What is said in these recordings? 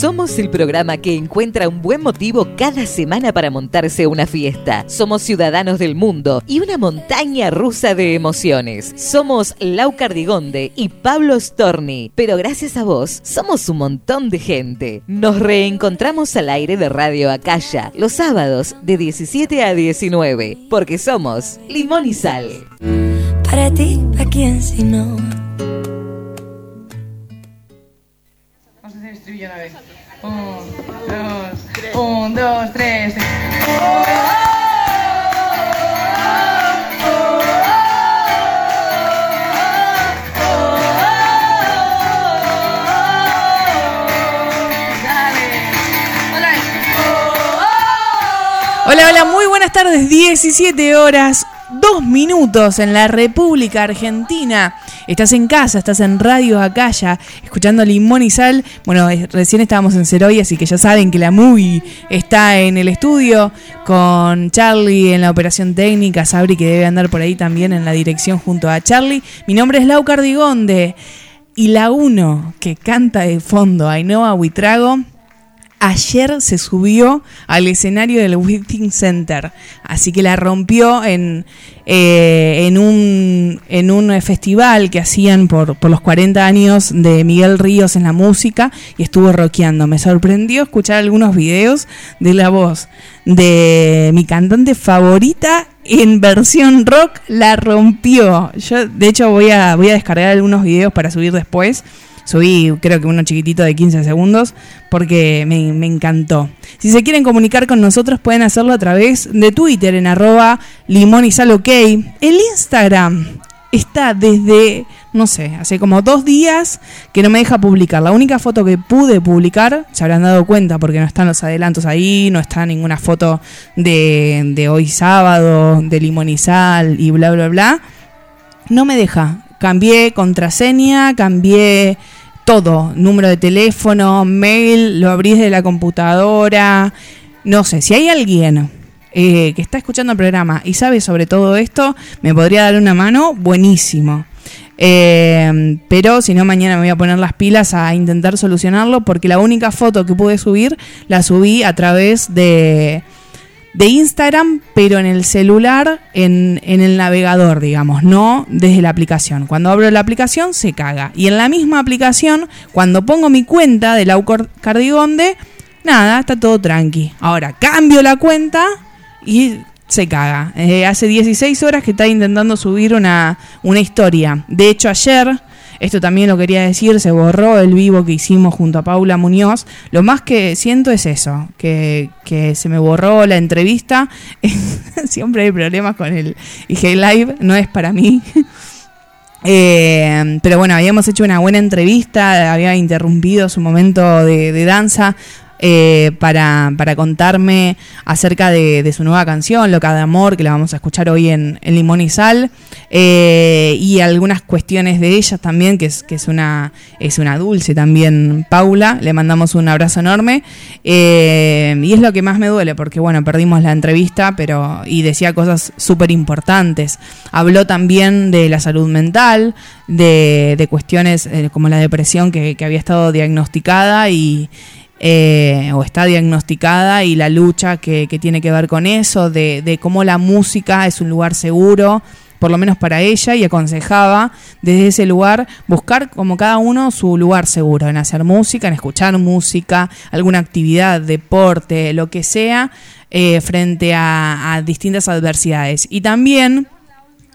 Somos el programa que encuentra un buen motivo cada semana para montarse una fiesta. Somos ciudadanos del mundo y una montaña rusa de emociones. Somos Lau Cardigonde y Pablo Storni, pero gracias a vos somos un montón de gente. Nos reencontramos al aire de Radio Acaya los sábados de 17 a 19, porque somos Limón y Sal. Para ti, ¿a quién si no? Estribillo a la vez. Dos, tres. Hola, hola, muy buenas tardes. 17 horas, 2 minutos en la República Argentina. Estás en casa, estás en Radio Acaya, escuchando Limón y Sal. Bueno, recién estábamos en Ceroy, así que ya saben que la movie está en el estudio con Charlie en la operación técnica, Sabri que debe andar por ahí también en la dirección junto a Charlie. Mi nombre es Lau Cardigonde y la uno que canta de fondo Ainhoa Huitrago ayer se subió al escenario del Witting Center. Así que la rompió en, eh, en, un, en un festival que hacían por, por los 40 años de Miguel Ríos en la música y estuvo rockeando. Me sorprendió escuchar algunos videos de la voz de mi cantante favorita en versión rock. La rompió. Yo, de hecho, voy a, voy a descargar algunos videos para subir después. Subí creo que uno chiquitito de 15 segundos porque me, encantó. Si se quieren comunicar con nosotros pueden hacerlo a través de Twitter en arroba limón y sal ok. El Instagram está desde, no sé, hace como dos días que no me deja publicar. La única foto que pude publicar, se habrán dado cuenta porque no están los adelantos ahí, no está ninguna foto de, de hoy sábado, de limón y sal y bla, bla, bla. No me deja. Cambié contraseña, cambié todo, número de teléfono, mail, lo abrís de la computadora. No sé, si hay alguien eh, que está escuchando el programa y sabe sobre todo esto, me podría dar una mano, buenísimo. Eh, pero si no, mañana me voy a poner las pilas a intentar solucionarlo porque la única foto que pude subir la subí a través de, de Instagram, pero en el celular, en, en, el navegador, digamos, no desde la aplicación. Cuando abro la aplicación se caga. Y en la misma aplicación, cuando pongo mi cuenta de Laucor Cardigonde, nada, está todo tranqui. Ahora cambio la cuenta y se caga. Eh, hace 16 horas que está intentando subir una, una historia. De hecho, ayer esto también lo quería decir, se borró el vivo que hicimos junto a Paula Muñoz. Lo más que siento es eso, que, que se me borró la entrevista. Siempre hay problemas con el IG Live, no es para mí. Eh, pero bueno, habíamos hecho una buena entrevista, había interrumpido su momento de, de danza eh, para, contarme acerca de, su nueva canción, Loca de Amor, que la vamos a escuchar hoy en, Limón y Sal, eh, y algunas cuestiones de ella también, que es, una, es una dulce también, Paula, le mandamos un abrazo enorme, eh, y es lo que más me duele, porque bueno, perdimos la entrevista, pero y decía cosas súper importantes, habló también de la salud mental, de, cuestiones como la depresión que, que había estado diagnosticada y, eh, o está diagnosticada y la lucha que, tiene que ver con eso, de, cómo la música es un lugar seguro, por lo menos para ella, y aconsejaba desde ese lugar buscar como cada uno su lugar seguro, en hacer música, en escuchar música, alguna actividad, deporte, lo que sea, eh, frente a distintas adversidades. Y también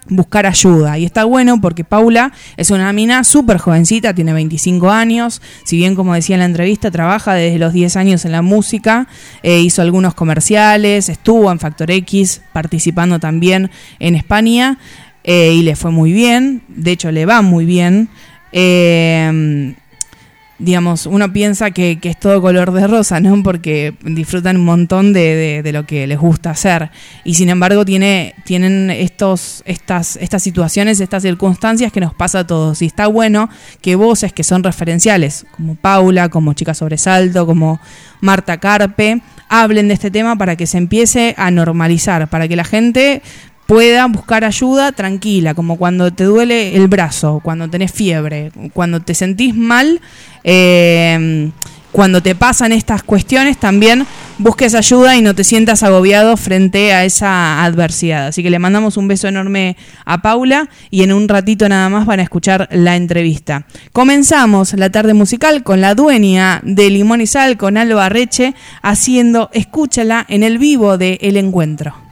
buscar ayuda. Y está bueno porque Paula es una mina súper jovencita, tiene 25 años, si bien como decía en la entrevista, trabaja desde los 10 años en la música, eh, hizo algunos comerciales, estuvo en Factor X participando también en España eh, y le fue muy bien, de hecho le va muy bien. Eh, digamos, uno piensa que, que, es todo color de rosa, ¿no? Porque disfrutan un montón de, de, lo que les gusta hacer. Y sin embargo tiene, tienen estos, estas, estas situaciones, estas circunstancias que nos pasa a todos. Y está bueno que voces que son referenciales, como Paula, como Chica Sobresalto, como Marta Carpe, hablen de este tema para que se empiece a normalizar, para que la gente puedan buscar ayuda tranquila, como cuando te duele el brazo, cuando tenés fiebre, cuando te sentís mal, em, cuando te pasan estas cuestiones, también busques ayuda y no te sientas agobiado frente a esa adversidad. Así que le mandamos un beso enorme a Paula y en un ratito nada más van a escuchar la entrevista. Comenzamos la tarde musical con la dueña de Limón y Sal, con Alba Reche, haciendo Escúchala en el vivo de El Encuentro.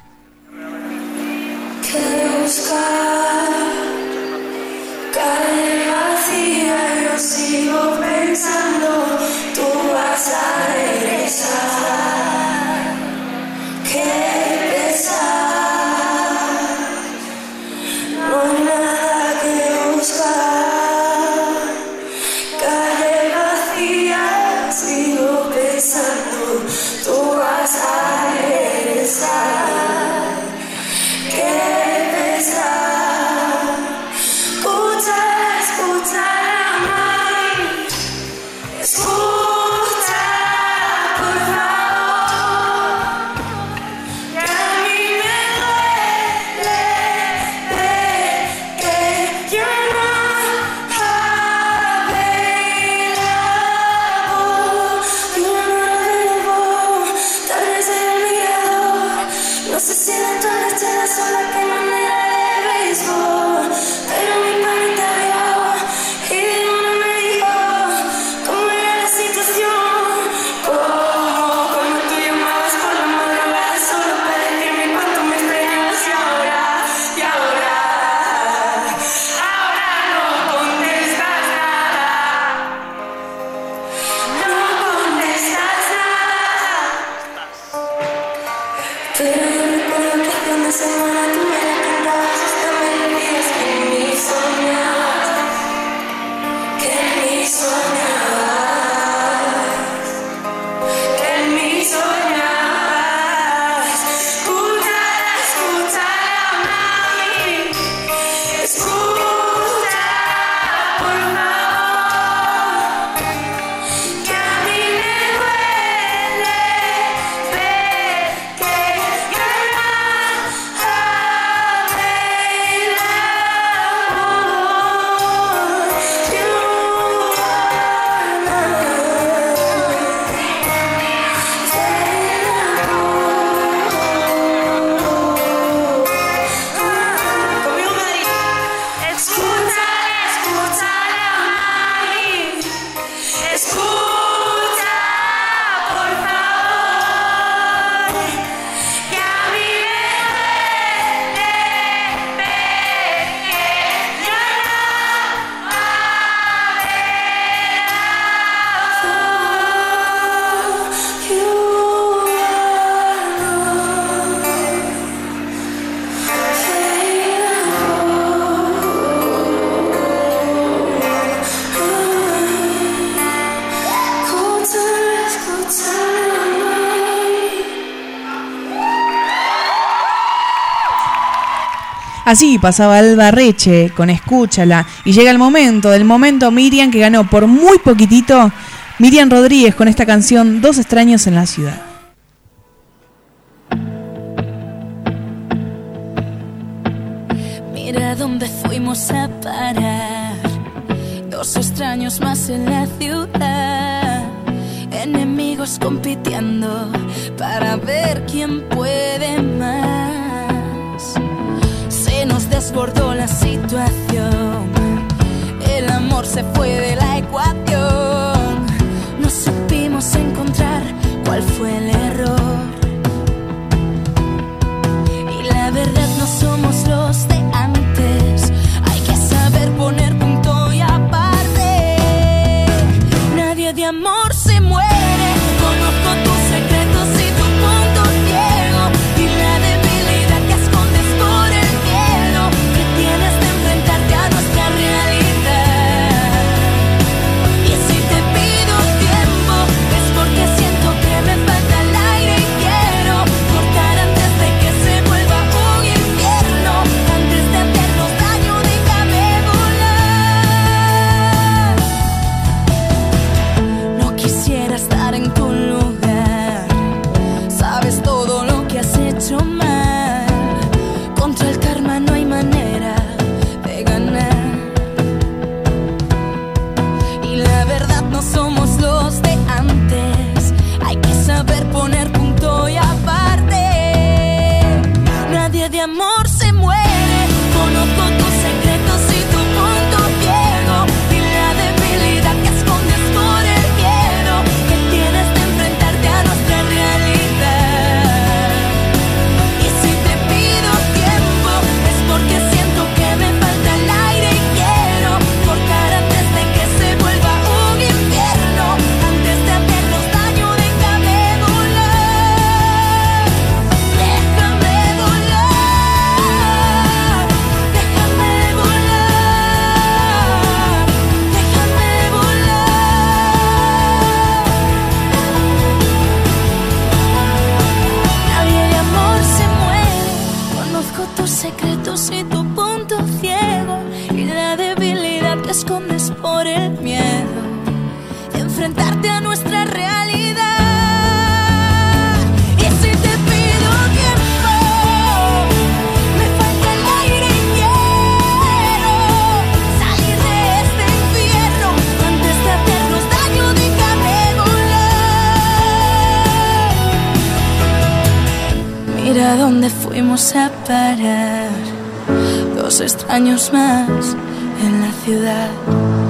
Así pasaba Alba Reche con Escúchala. Y llega el momento, del momento Miriam que ganó por muy poquitito. Miriam Rodríguez con esta canción Dos extraños en la ciudad. mira dónde fuimos a parar. Dos extraños más en la ciudad.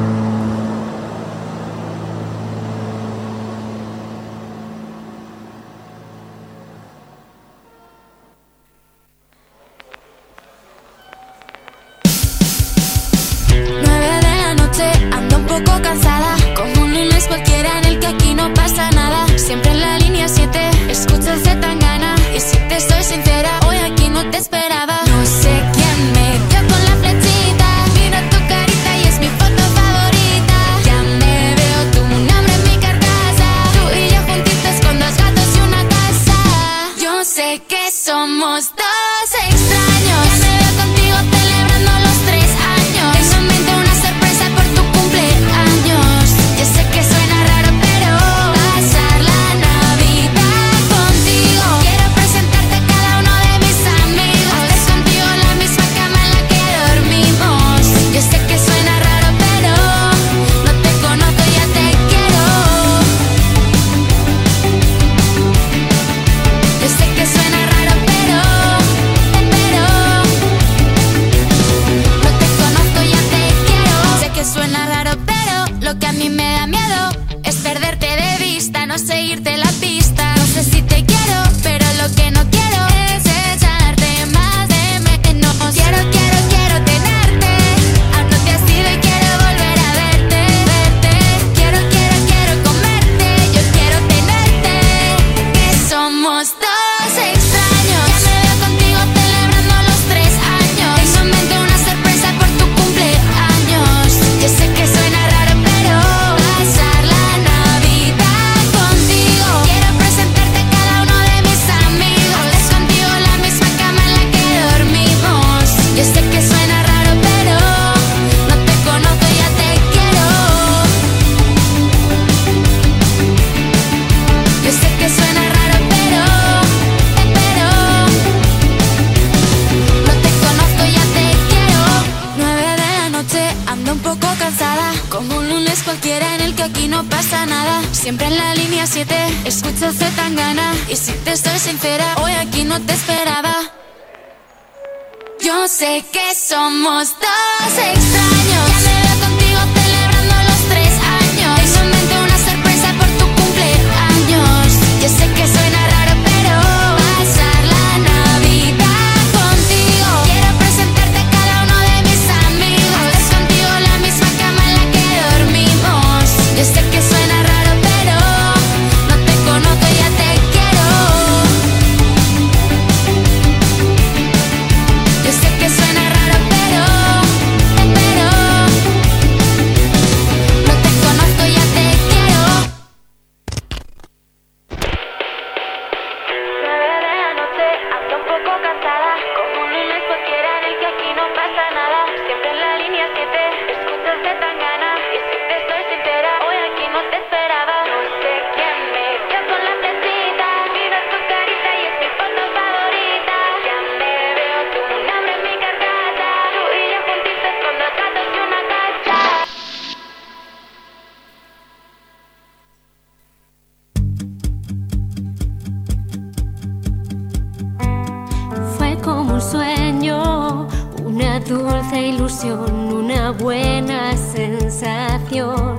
Dulce ilusión, una buena sensación,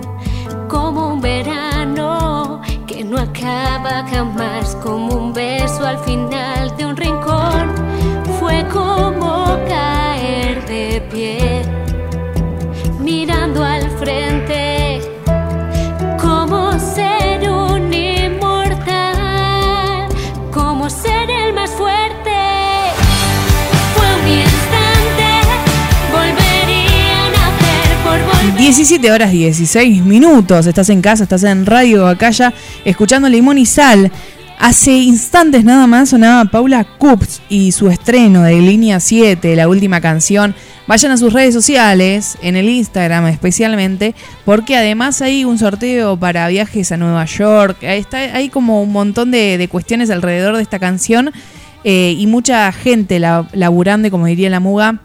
como un verano que no acaba jamás, como un beso al final de un rincón, fue como caer de pie, mirando al frente, 17 horas 16 minutos. Estás en casa, estás en Radio Acaya, escuchando Limón y Sal. Hace instantes nada más sonaba Paula Cups y su estreno de Línea 7, la última canción. Vayan a sus redes sociales, en el Instagram especialmente, porque además hay un sorteo para viajes a Nueva York. Hay como un montón de, de cuestiones alrededor de esta canción eh, y mucha gente la- laburando, como diría la muga,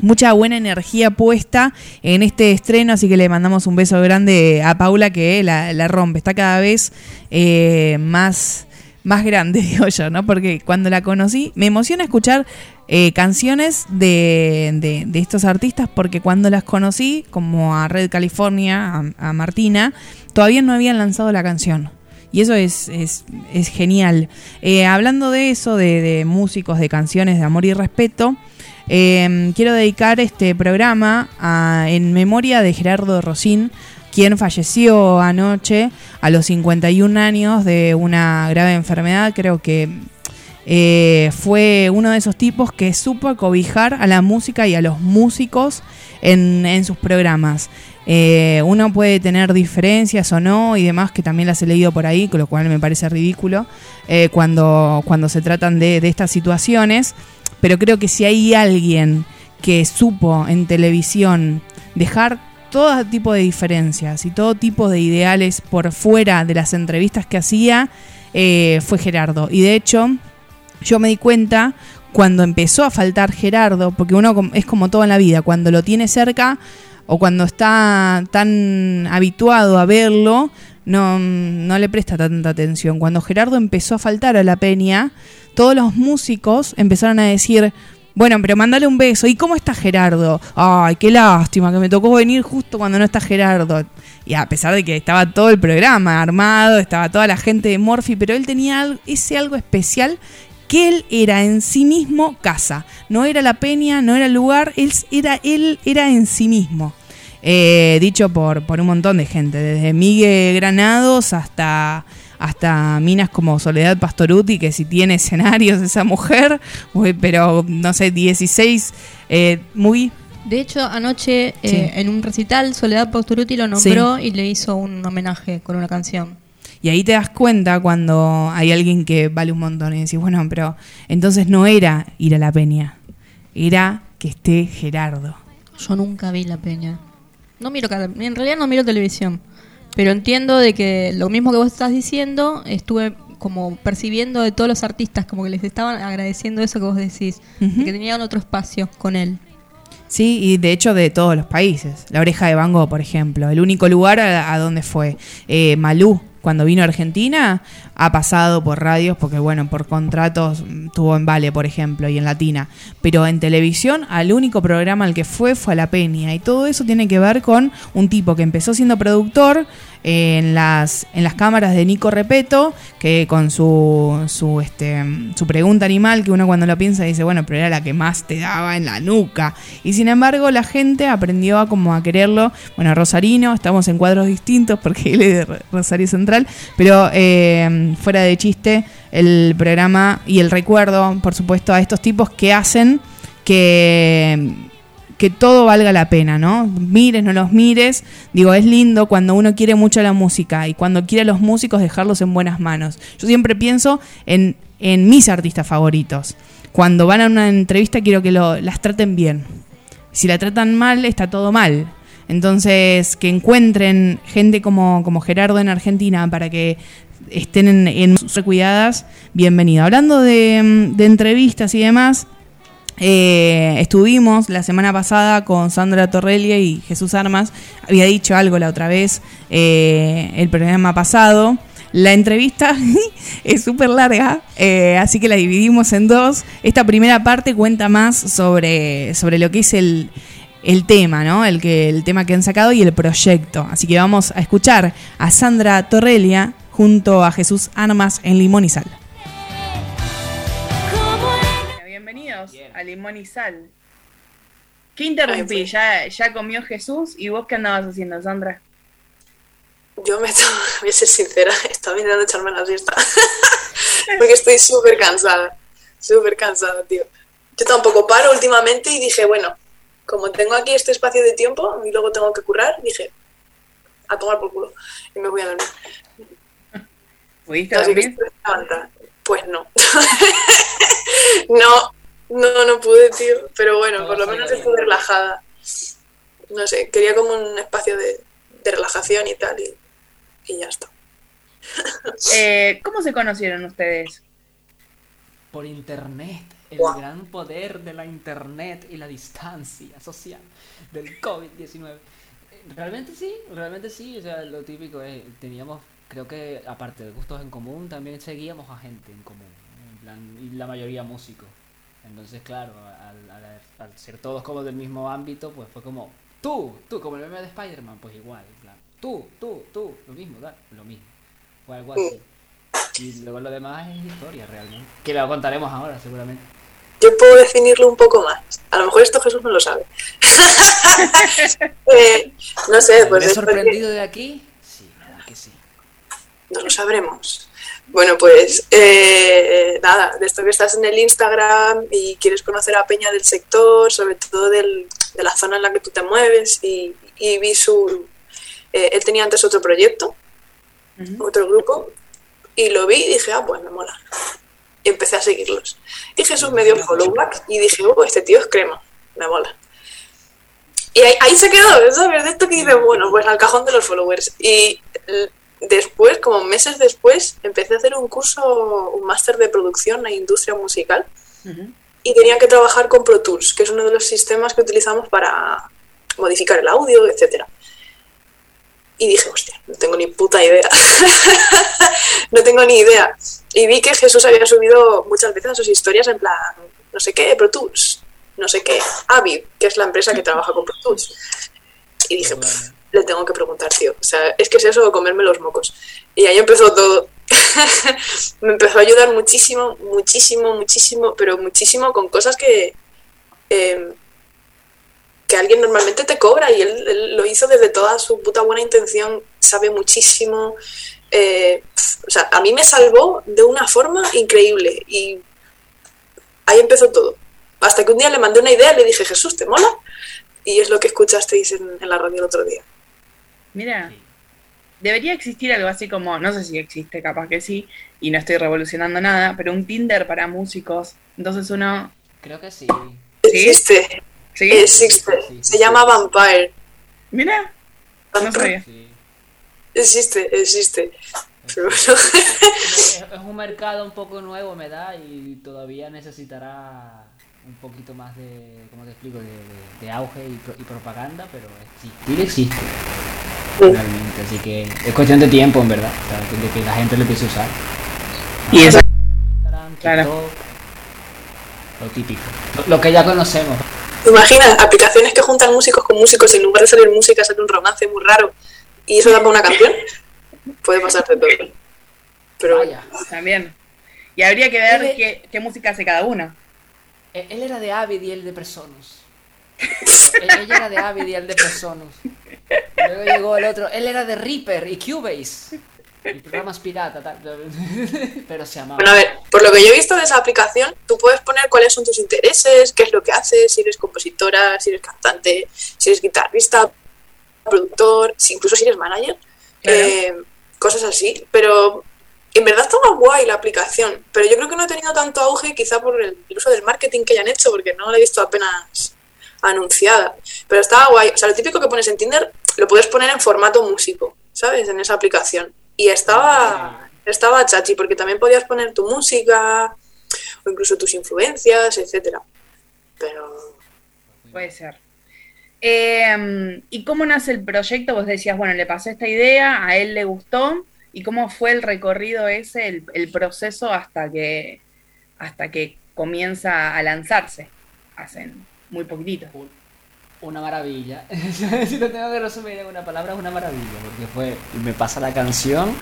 mucha buena energía puesta en este estreno, así que le mandamos un beso grande a Paula que la, la rompe, está cada vez eh, más, más grande, digo yo, ¿no? Porque cuando la conocí, me emociona escuchar eh, canciones de, de- estos artistas, porque cuando las conocí, como a Red California, a, Martina, todavía no habían lanzado la canción. Y eso es, es, es genial. Eh, hablando de eso, de músicos, de canciones de amor y respeto, eh, quiero dedicar este programa en memoria de Gerardo Rosín, quien falleció anoche a los 51 años de una grave enfermedad. Creo que eh, fue uno de esos tipos que supo cobijar a la música y a los músicos en, sus programas. Eh, uno puede tener diferencias o no y demás, que también las he leído por ahí, con lo cual me parece ridículo eh, cuando, cuando se tratan de estas situaciones. Pero creo que si hay alguien que supo en televisión dejar todo tipo de diferencias y todo tipo de ideales por fuera de las entrevistas que hacía, eh, fue Gerardo. Y de hecho, yo me di cuenta cuando empezó a faltar Gerardo, porque uno es como todo en la vida, cuando lo tiene cerca o cuando está tan habituado a verlo, no, no le presta tanta atención. Cuando Gerardo empezó a faltar a la peña, todos los músicos empezaron a decir, bueno, pero mándale un beso. ¿Y cómo está Gerardo? Ay, qué lástima que me tocó venir justo cuando no está Gerardo. Y a pesar de que estaba todo el programa armado, estaba toda la gente de Morphy, pero él tenía ese algo especial que él era en sí mismo casa. No era la peña, no era el lugar, él era, él era en sí mismo. Eh, dicho por, por un montón de gente, desde Miguel Granados hasta, hasta minas como Soledad Pastoruti, que si tiene escenarios esa mujer, pero no sé, 16, eh, muy... De hecho, anoche Sí. eh, en un recital, Soledad Pastoruti lo nombró y le hizo un homenaje con una canción. Y ahí te das cuenta cuando hay alguien que vale un montón y decís, bueno, pero entonces no era ir a la peña, era que esté Gerardo. Yo nunca vi la peña. No miro en realidad no miro televisión, pero entiendo de que lo mismo que vos estás diciendo, estuve como percibiendo de todos los artistas, como que les estaban agradeciendo eso que vos decís, de que tenían otro espacio con él. Sí, y de hecho de todos los países. La oreja de Van Gogh, por ejemplo. El único lugar a, a donde fue. Eh, Malú, cuando vino a Argentina, ha pasado por radios, porque bueno, por contratos tuvo en Vale, por ejemplo, y en Latina. Pero en televisión, al único programa al que fue fue a La Peña. Y todo eso tiene que ver con un tipo que empezó siendo productor en las, en las cámaras de Nico Repeto, que con su, su, este, su pregunta animal, que uno cuando lo piensa dice, bueno, pero era la que más te daba en la nuca. Y sin embargo, la gente aprendió a como a quererlo. Bueno, Rosarino, estamos en cuadros distintos porque él es de Ro- Rosario Central, pero eh, fuera de chiste, el programa y el recuerdo, por supuesto, a estos tipos que hacen que que todo valga la pena, ¿no? Mires, no los mires. Digo, es lindo cuando uno quiere mucho la música y cuando quiere a los músicos dejarlos en buenas manos. Yo siempre pienso en, en mis artistas favoritos. Cuando van a una entrevista quiero que lo- las traten bien. Si la tratan mal, está todo mal. Entonces, que encuentren gente como, como Gerardo en Argentina para que estén en, sus cuidadas, bienvenido. Hablando de, mm, de entrevistas y demás, eh, estuvimos la semana pasada con Sandra Torrelia y Jesús Armas. Había dicho algo la otra vez, eh, el programa pasado. La entrevista es súper larga, eh, así que la dividimos en dos. Esta primera parte cuenta más sobre, sobre lo que es el, el tema, ¿no? El, que, el tema que han sacado y el proyecto. Así que vamos a escuchar a Sandra Torrelia junto a Jesús Armas en Limón y Sal. Bienvenidos a Limón y Sal. ¿Qué interrumpí? ¿Ya, ¿Ya comió Jesús? ¿Y vos qué andabas haciendo, Sandra? Yo me estaba, voy a ser sincera, estaba intentando echarme la siesta. Porque estoy súper cansada. Súper cansada, tío. Yo tampoco paro últimamente y dije, bueno, como tengo aquí este espacio de tiempo y luego tengo que currar, dije, a tomar por culo. Y me voy a dormir. ¿Pudiste Así que dormir? Pues no. no, no, no pude, tío. Pero bueno, por lo menos estuve relajada. No sé, quería como un espacio de, de relajación y tal, y, y ya está. Eh, ¿Cómo se conocieron ustedes? Por internet, el gran poder de la internet y la distancia social del COVID-19. Eh, Realmente sí, realmente sí, o sea, lo típico es, teníamos, creo que aparte de gustos en común, también seguíamos a gente en común, en plan, y la mayoría músicos. Entonces, claro, al, al- al ser todos como del mismo ámbito, pues fue como, tú, tú, como el meme de Spider-Man, pues igual, en plan, tú, tú, tú, lo mismo, lo mismo. O algo así. Y luego lo demás es historia realmente. Que lo contaremos ahora, seguramente. Yo puedo definirlo un poco más. A lo mejor esto Jesús no lo sabe. Eh, no sé, pues ¿Me he sorprendido de aquí? Sí, que sí. no lo sabremos. Bueno, pues eh, nada, de esto que estás en el Instagram y quieres conocer a Peña del sector, sobre todo del- de la zona en la que tú te mueves, y, y vi su... eh, él tenía antes otro proyecto, otro grupo, y lo vi y dije, ah, pues me mola. Y empecé a seguirlos. Y Jesús me dio follow back y dije, oh, este tío es crema, me mola. Y ahí, ahí se quedó, ¿sabes? De esto que dices, bueno, pues al cajón de los followers. Y después, como meses después, empecé a hacer un curso, un máster de producción e industria musical. Y tenía que trabajar con Pro Tools, que es uno de los sistemas que utilizamos para modificar el audio, etcétera. Y dije, hostia, no tengo ni puta idea. no tengo ni idea. Y vi que Jesús había subido muchas veces a sus historias en plan, no sé qué, Pro Tools, no sé qué, Avid, que es la empresa que trabaja con Pro Tools. Y dije, "Pff, le tengo que preguntar, tío. O sea, es que es eso, comerme los mocos. Y ahí empezó todo. Me empezó a ayudar muchísimo, muchísimo, muchísimo, pero muchísimo con cosas que, eh, que alguien normalmente te cobra y él, lo hizo desde toda su puta buena intención, sabe muchísimo. eh, o sea, a mí me salvó de una forma increíble y ahí empezó todo. Hasta que un día le mandé una idea y le dije, Jesús, ¿te mola? Y es lo que escuchasteis en la radio el otro día. Mira, debería existir algo así como, no sé si existe, capaz que sí, y no estoy revolucionando nada, pero un Tinder para músicos. Entonces uno... Creo que sí. Existe, ¿Sí? existe. Se llama Vampire. Mira, no sabía. Existe, existe. Pero bueno, Es, es un mercado un poco nuevo, me da, y todavía necesitará un poquito más de, ¿cómo te explico?, de, de- de auge y, pro- y propaganda, pero existir existe. Realmente, así que es cuestión de tiempo, en verdad, o sea, de que la gente lo empiece a usar. Y esa- Instagram, Claro. TikTok, lo típico. Lo, lo que ya conocemos. ¿te imaginas? Aplicaciones que juntan músicos con músicos y en lugar de salir música sale un romance muy raro y eso da para una canción. Puede pasar de todo. Pero bueno. También. Y habría que ver qué, qué música hace cada uno. Él, él era de Avid y él de Personus. Él- Ella era de Avid y él de Personus. Luego llegó el otro. Él era de Reaper y Cubase. Y programas pirata, tal. Pero se amaba. Bueno, a ver, por lo que yo he visto de esa aplicación, tú puedes poner cuáles son tus intereses, qué es lo que haces, si eres compositora, si eres cantante, si eres guitarrista, productor, si incluso si eres manager, eh, cosas así. Pero en verdad está más guay la aplicación, pero yo creo que no ha tenido tanto auge quizá por el, el uso del marketing que hayan hecho, porque no la he visto apenas anunciada. Pero estaba guay. O sea, lo típico que pones en Tinder lo puedes poner en formato músico, ¿sabes? En esa aplicación. Y estaba, estaba chachi, porque también podías poner tu música o incluso tus influencias, etcétera. Pero Puede ser. Eh, ¿Y cómo nace el proyecto? Vos decías, bueno, le pasé esta idea, a él le gustó. Y cómo fue el recorrido ese, el, el proceso hasta que, hasta que comienza a lanzarse. Hacen muy poquitito. Una maravilla. si lo tengo que resumir en una palabra, es una maravilla. Porque fue, me pasa la canción,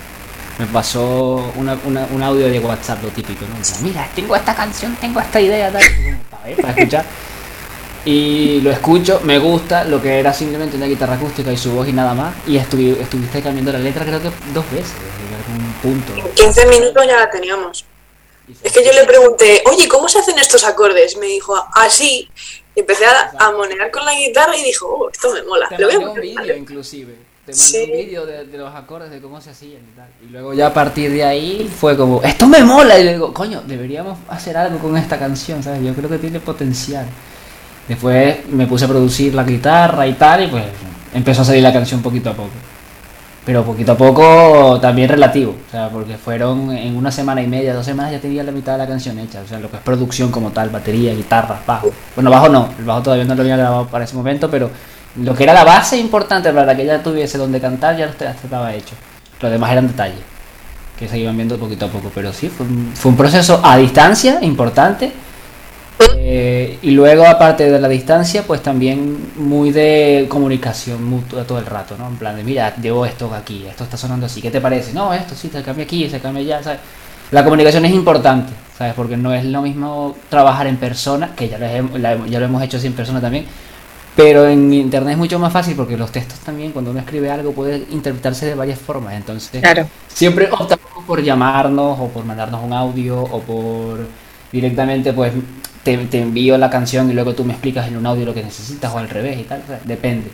me pasó una- una- un audio de WhatsApp, lo típico, ¿no? Dice, Mira, tengo esta canción, tengo esta idea, tal. Para ver, para escuchar. Y lo escucho, me gusta, lo que era simplemente una guitarra acústica y su voz y nada más. Y estuvi- estuviste cambiando la letra creo que dos veces, en algún punto. En 15 minutos ya la teníamos. Es que yo le pregunté, oye, ¿cómo se hacen estos acordes? Me dijo, así. Y empecé a, a monear con la guitarra y dijo, oh, esto me mola. Te Lo mandé un vídeo inclusive. Te mandé Sí. un vídeo de, de los acordes, de cómo se hacían y tal. Y luego ya a partir de ahí fue como, esto me mola. Y le digo, coño, deberíamos hacer algo con esta canción, ¿sabes? Yo creo que tiene potencial. Después me puse a producir la guitarra y tal, y pues empezó a salir la canción poquito a poco. Pero poquito a poco también relativo, o sea, porque fueron en una semana y media, dos semanas ya tenía la mitad de la canción hecha, o sea, lo que es producción como tal, batería, guitarra, bajo. Bueno, bajo no, el bajo todavía no lo había grabado para ese momento, pero lo que era la base importante para que ella tuviese donde cantar ya ya estaba hecho. Lo demás eran detalles que se iban viendo poquito a poco, pero sí, fue un proceso a distancia importante. Eh, y luego, aparte de la distancia, pues también muy de comunicación mutua todo el rato, ¿no? En plan de, mira, llevo esto aquí, esto está sonando así, ¿qué te parece? No, esto sí, se cambia aquí, se cambia allá, ¿sabes? La comunicación es importante, ¿sabes? Porque no es lo mismo trabajar en persona, que ya lo, ya lo hemos hecho así en persona también, pero en internet es mucho más fácil porque los textos también, cuando uno escribe algo, puede interpretarse de varias formas. Entonces, Claro. siempre optamos por llamarnos o por mandarnos un audio o por directamente, pues te, te envío la canción y luego tú me explicas en un audio lo que necesitas o al revés y tal. depende.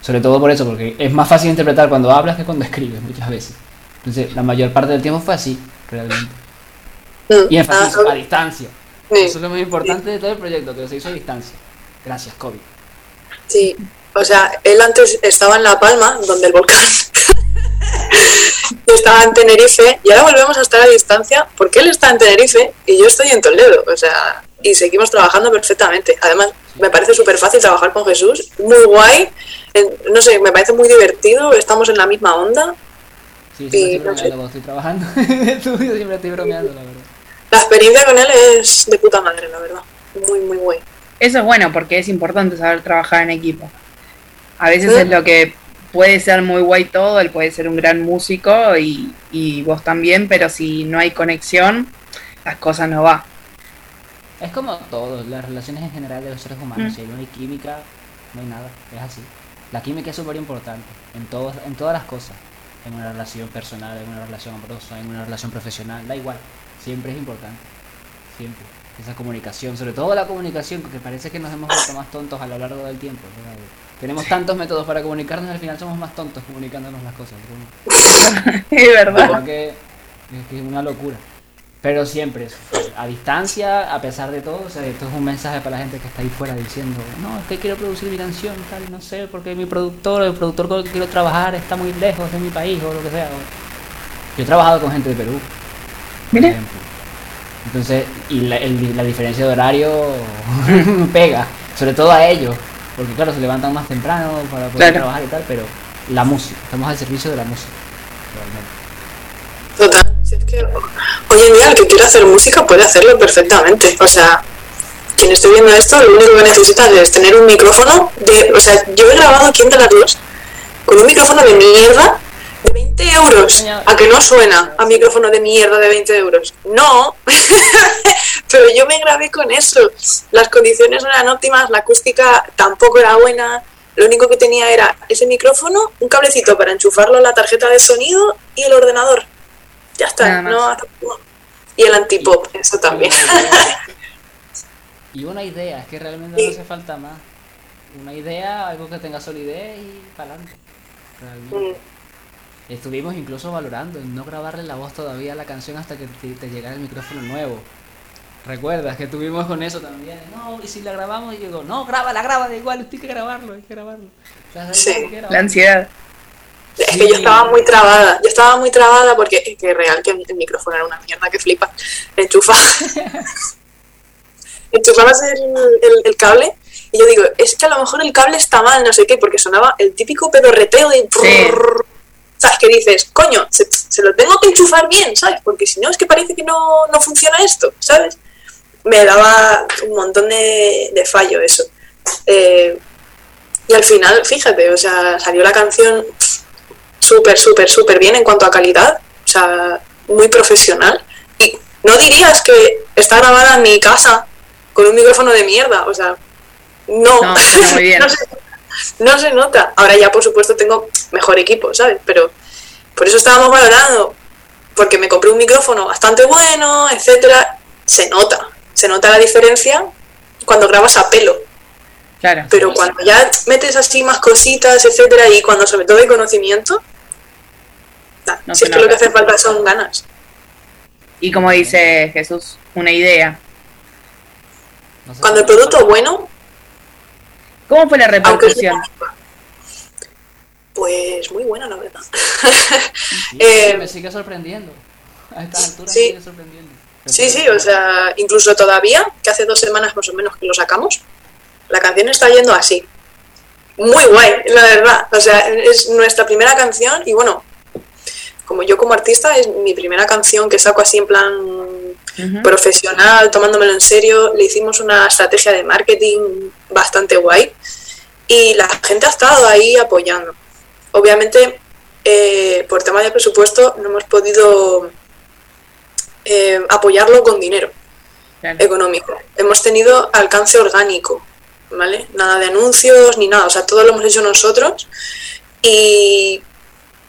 Sobre todo por eso, porque es más fácil interpretar cuando hablas que cuando escribes muchas veces. Entonces, la mayor parte del tiempo fue así, realmente. Mm. Y énfasis Ah, a distancia. sí. Eso es lo más importante de todo el proyecto, que se hizo a distancia. Gracias, COVID. Sí, o sea, él antes estaba en La Palma, donde el volcán. yo estaba en Tenerife y ahora volvemos a estar a distancia porque él está en Tenerife y yo estoy en Toledo, o sea, y seguimos trabajando perfectamente. Además, me parece súper fácil trabajar con Jesús, muy guay, no sé, me parece muy divertido, estamos en la misma onda. Sí, siempre no estoy sé. estoy trabajando en el estudio, siempre estoy bromeando, la verdad. La experiencia con él es de puta madre, la verdad. Muy, muy guay. Eso es bueno porque es importante saber trabajar en equipo. A veces Sí. es lo que puede ser muy guay todo, él puede ser un gran músico y, y vos también, pero si no hay conexión, las cosas no van. Es como todo, las relaciones en general de los seres humanos. Mm. Si no hay química, no hay nada. Es así. La química es súper importante en, todos, en todas las cosas. En una relación personal, en una relación amorosa, en una relación profesional, da igual. Siempre es importante. Siempre. Esa comunicación, sobre todo la comunicación, porque parece que nos hemos vuelto más tontos a lo largo del tiempo. ¿verdad? Tenemos tantos métodos para comunicarnos y al final somos más tontos comunicándonos las cosas. Como- es verdad. porque es que es una locura. Pero siempre, a distancia, a pesar de todo, o sea, esto es un mensaje para la gente que está ahí fuera diciendo, no, es que quiero producir mi canción, tal, no sé, porque mi productor, el productor con el que quiero trabajar está muy lejos de mi país o lo que sea. Yo he trabajado con gente de Perú, por Mira, ejemplo. Entonces, y la, el- la diferencia de horario pega, sobre todo a ellos, porque claro, se levantan más temprano para poder Claro. trabajar y tal, pero la música, estamos al servicio de la música, realmente. Total. Si es que hoy en día el que quiera hacer música puede hacerlo perfectamente. O sea, quien esté viendo esto, lo único que necesitas es tener un micrófono de. O sea, yo he grabado aquí dos con un micrófono de mierda de 20 euros. A que no suena a micrófono de mierda de 20 euros. No. Pero yo me grabé con eso. Las condiciones no eran óptimas, la acústica tampoco era buena. Lo único que tenía era ese micrófono, un cablecito para enchufarlo a la tarjeta de sonido y el ordenador. Ya está, no no. Y el antipop, eso también. Y una idea, es que realmente no hace falta más. Una idea, algo que tenga solidez y para adelante. Realmente. Estuvimos incluso valorando en no grabarle la voz todavía a la canción hasta que te, te llegara el micrófono nuevo. ¿Recuerdas que estuvimos con eso también? No, y si la grabamos, y digo, no, grábala, grábala, igual, hay que grabarlo, hay que grabarlo. O sea, hay Sí. la ansiedad. Es que yo estaba muy trabada, yo estaba muy trabada porque es que real que el micrófono era una mierda que flipa. Enchufa. Enchufabas el, el- el cable y yo digo, es que a lo mejor el cable está mal, no sé qué, porque sonaba el típico pedorreteo de... Sí. ¿sabes? Que dices, coño, se, se lo tengo que enchufar bien, ¿sabes? Porque si no, es que parece que no, no funciona esto, ¿sabes? Me daba un montón de, de fallo eso. Eh, y al final, fíjate, o sea, salió la canción súper, súper, súper bien en cuanto a calidad, o sea, muy profesional. Y no dirías que está grabada en mi casa con un micrófono de mierda, o sea, no, No, suena muy bien. no, se, no se nota. Ahora ya, por supuesto, tengo mejor equipo, ¿sabes? Pero por eso estábamos valorando, porque me compré un micrófono bastante bueno, etcétera. Se nota, se nota la diferencia cuando grabas a pelo. Claro. Pero cuando ya metes así más cositas, etcétera, y cuando sobre todo hay conocimiento, No si es que lo que hace falta son ganas. Y como dice Jesús, una idea. No sé Cuando el producto es bueno, ¿Cómo fue la repercusión? pues muy buena la verdad. Sí, Eh, me sigue sorprendiendo. A estas alturas sí. me sigue sorprendiendo. Sí, sí, o sea, incluso todavía, que hace dos semanas más o menos que lo sacamos, la canción está yendo así. Muy guay, la verdad. O sea, es nuestra primera canción y bueno, como yo como artista es mi primera canción que saco así en plan Ujú. profesional, tomándomelo en serio. Le hicimos una estrategia de marketing bastante guay y la gente ha estado ahí apoyando. Obviamente, eh, por tema de presupuesto, no hemos podido eh, apoyarlo con dinero Claro. económico. Hemos tenido alcance orgánico, ¿vale? Nada de anuncios ni nada, o sea, todo lo hemos hecho nosotros y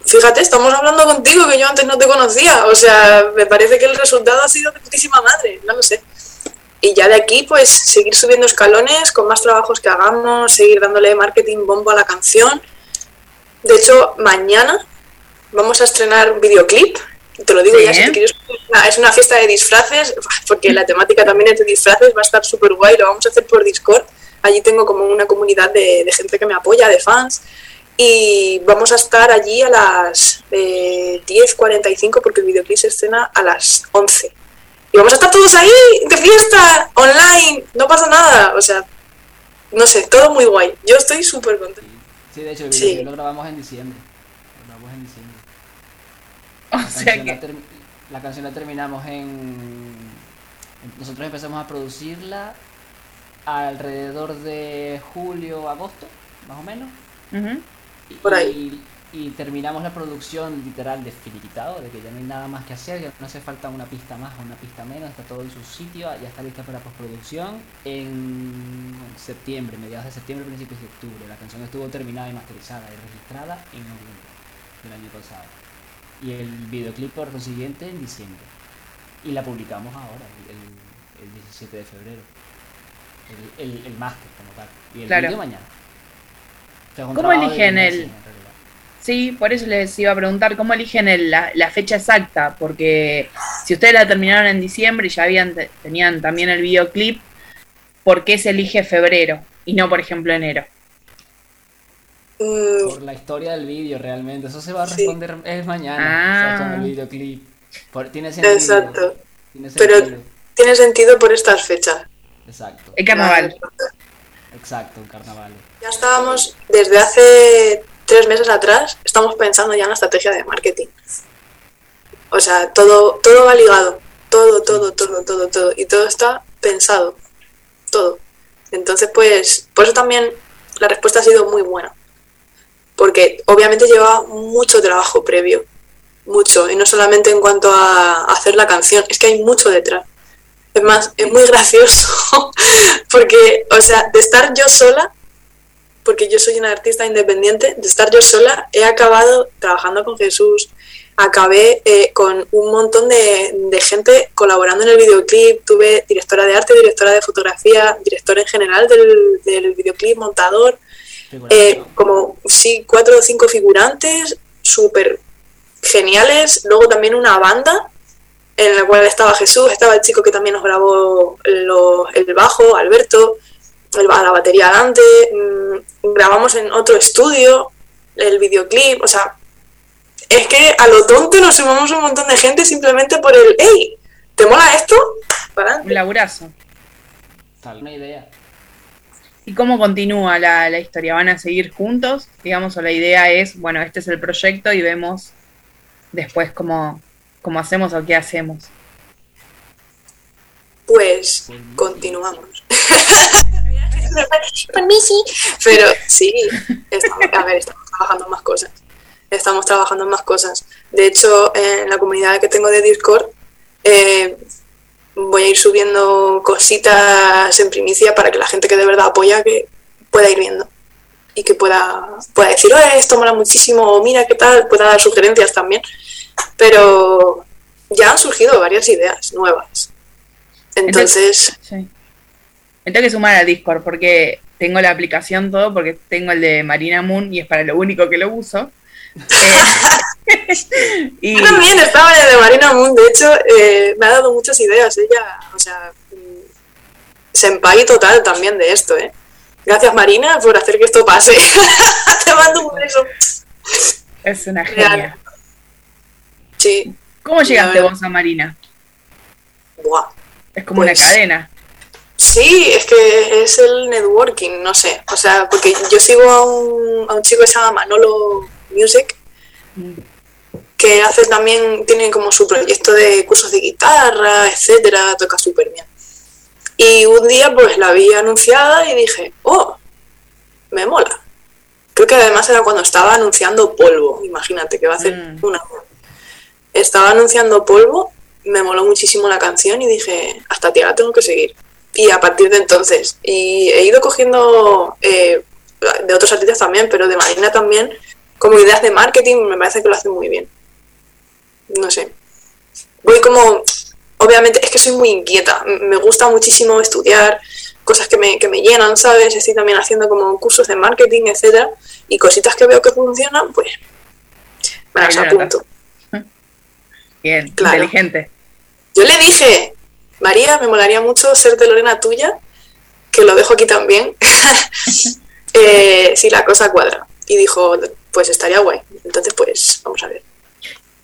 fíjate, estamos hablando contigo que yo antes no te conocía, o sea, me parece que el resultado ha sido de putísima madre, no lo sé. Y ya de aquí, pues, seguir subiendo escalones con más trabajos que hagamos, seguir dándole marketing bombo a la canción. De hecho, mañana vamos a estrenar un videoclip. Te lo digo Sí. ya, si te quieres. Es una fiesta de disfraces, porque la temática también es de disfraces, va a estar súper guay. Lo vamos a hacer por Discord. Allí tengo como una comunidad de, de gente que me apoya, de fans. Y vamos a estar allí a las eh, 10.45 porque el videoclip se estrena a las 11. Y vamos a estar todos ahí, de fiesta, online, no pasa nada. O sea, no sé, todo muy guay. Yo estoy súper contenta. Sí, de hecho, el Sí. videoclip lo grabamos en diciembre. Lo grabamos en diciembre. O La sea canción, que. la, term- la canción la terminamos en, Nosotros empezamos a producirla alrededor de julio, agosto, más o menos. Y, Por ahí. y terminamos la producción literal de finiquitado, de que ya no hay nada más que hacer, ya no hace falta una pista más o una pista menos, está todo en su sitio, ya está lista para postproducción en septiembre, mediados de septiembre, principios de octubre. La canción estuvo terminada y masterizada y registrada en noviembre del año pasado. Y el videoclip por consiguiente en diciembre. Y la publicamos ahora, el, el 17 de febrero. El, el, el máster como tal. Y el Claro. vídeo mañana. ¿Cómo eligen el-. Sí, por eso les iba a preguntar cómo eligen el- la, la fecha exacta, porque si ustedes la terminaron en diciembre y ya habían te- tenían también el videoclip, ¿por qué se elige febrero y no, por ejemplo, enero? Mm, Por la historia del vídeo, realmente. Eso se va a Sí. responder es mañana. Ah. o sea, con el videoclip. Por- tiene sentido. Exacto. Tiene Pero- tiene sentido por estas fechas. Exacto. El carnaval. Exacto, un carnaval. Ya estábamos, desde hace tres meses atrás, estamos pensando ya en la estrategia de marketing. O sea, todo, todo va ligado. Todo, todo, todo, todo, todo. Y todo está pensado. Todo. Entonces, pues, por eso también la respuesta ha sido muy buena. Porque obviamente lleva mucho trabajo previo. Mucho. Y no solamente en cuanto a hacer la canción, es que hay mucho detrás. Es más, es muy gracioso. Porque, o sea, de estar yo sola, porque yo soy una artista independiente, de estar yo sola, he acabado trabajando con Jesús, acabé eh, con un montón de, de gente colaborando en el videoclip, tuve directora de arte, directora de fotografía, director en general del, del videoclip, montador, eh, como sí, cuatro o cinco figurantes, súper geniales, luego también una banda en la cual estaba Jesús, estaba el chico que también nos grabó lo- el bajo, Alberto, el, la batería delante, mm, grabamos en otro estudio el videoclip, o sea, es que a lo tonto nos sumamos un montón de gente simplemente por el, hey, ¿te mola esto? Para Un laburazo. Tal una idea. ¿Y cómo continúa la, la historia? ¿Van a seguir juntos? Digamos, o la idea es, bueno, este es el proyecto y vemos después cómo, cómo hacemos o qué hacemos. Pues continuamos. Con Missy. Pero sí, estamos, a ver, estamos trabajando en más cosas. Estamos trabajando en más cosas. De hecho, en la comunidad que tengo de Discord, eh, voy a ir subiendo cositas en primicia para que la gente que de verdad apoya que pueda ir viendo y que pueda, pueda decir, "Oye, esto mola muchísimo, o mira qué tal, pueda dar sugerencias también. Pero ya han surgido varias ideas nuevas. Entonces, Sí. Me tengo que sumar al Discord porque tengo la aplicación todo, porque tengo el de Marina Moon y es para lo único que lo uso. Eh, y Yo también estaba en el de Marina Moon, de hecho, eh, me ha dado muchas ideas ella, o sea, mm, senpai total también de esto, ¿eh? Gracias Marina por hacer que esto pase. Te mando un beso. es una genia. Sí, ¿Cómo llegaste vos a Marina? buah. Es como Pues- una cadena. Sí, es que es el networking, no sé. O sea, porque yo sigo a un, a un chico que se llama Manolo Music, que hace también, tiene como su proyecto de cursos de guitarra, etcétera, toca súper bien. Y un día pues la vi anunciada y dije, oh, me mola. Creo que además era cuando estaba anunciando polvo, imagínate que va a hacer Mm. una. Estaba anunciando polvo, me moló muchísimo la canción y dije, hasta la tengo que seguir. Y a partir de entonces, y he ido cogiendo eh, de otros artistas también, pero de Marina también, como ideas de marketing, me parece que lo hacen muy bien. No sé. Voy como, obviamente, es que soy muy inquieta, me gusta muchísimo estudiar cosas que me, que me llenan, ¿sabes? Estoy también haciendo como cursos de marketing, etcétera, y cositas que veo que funcionan, pues me las apunto. Bien, Claro. inteligente. Yo le dije, María, me molaría mucho ser de Lorena tuya, que lo dejo aquí también, eh, si la cosa cuadra. Y dijo, pues estaría guay. Entonces, pues, vamos a ver.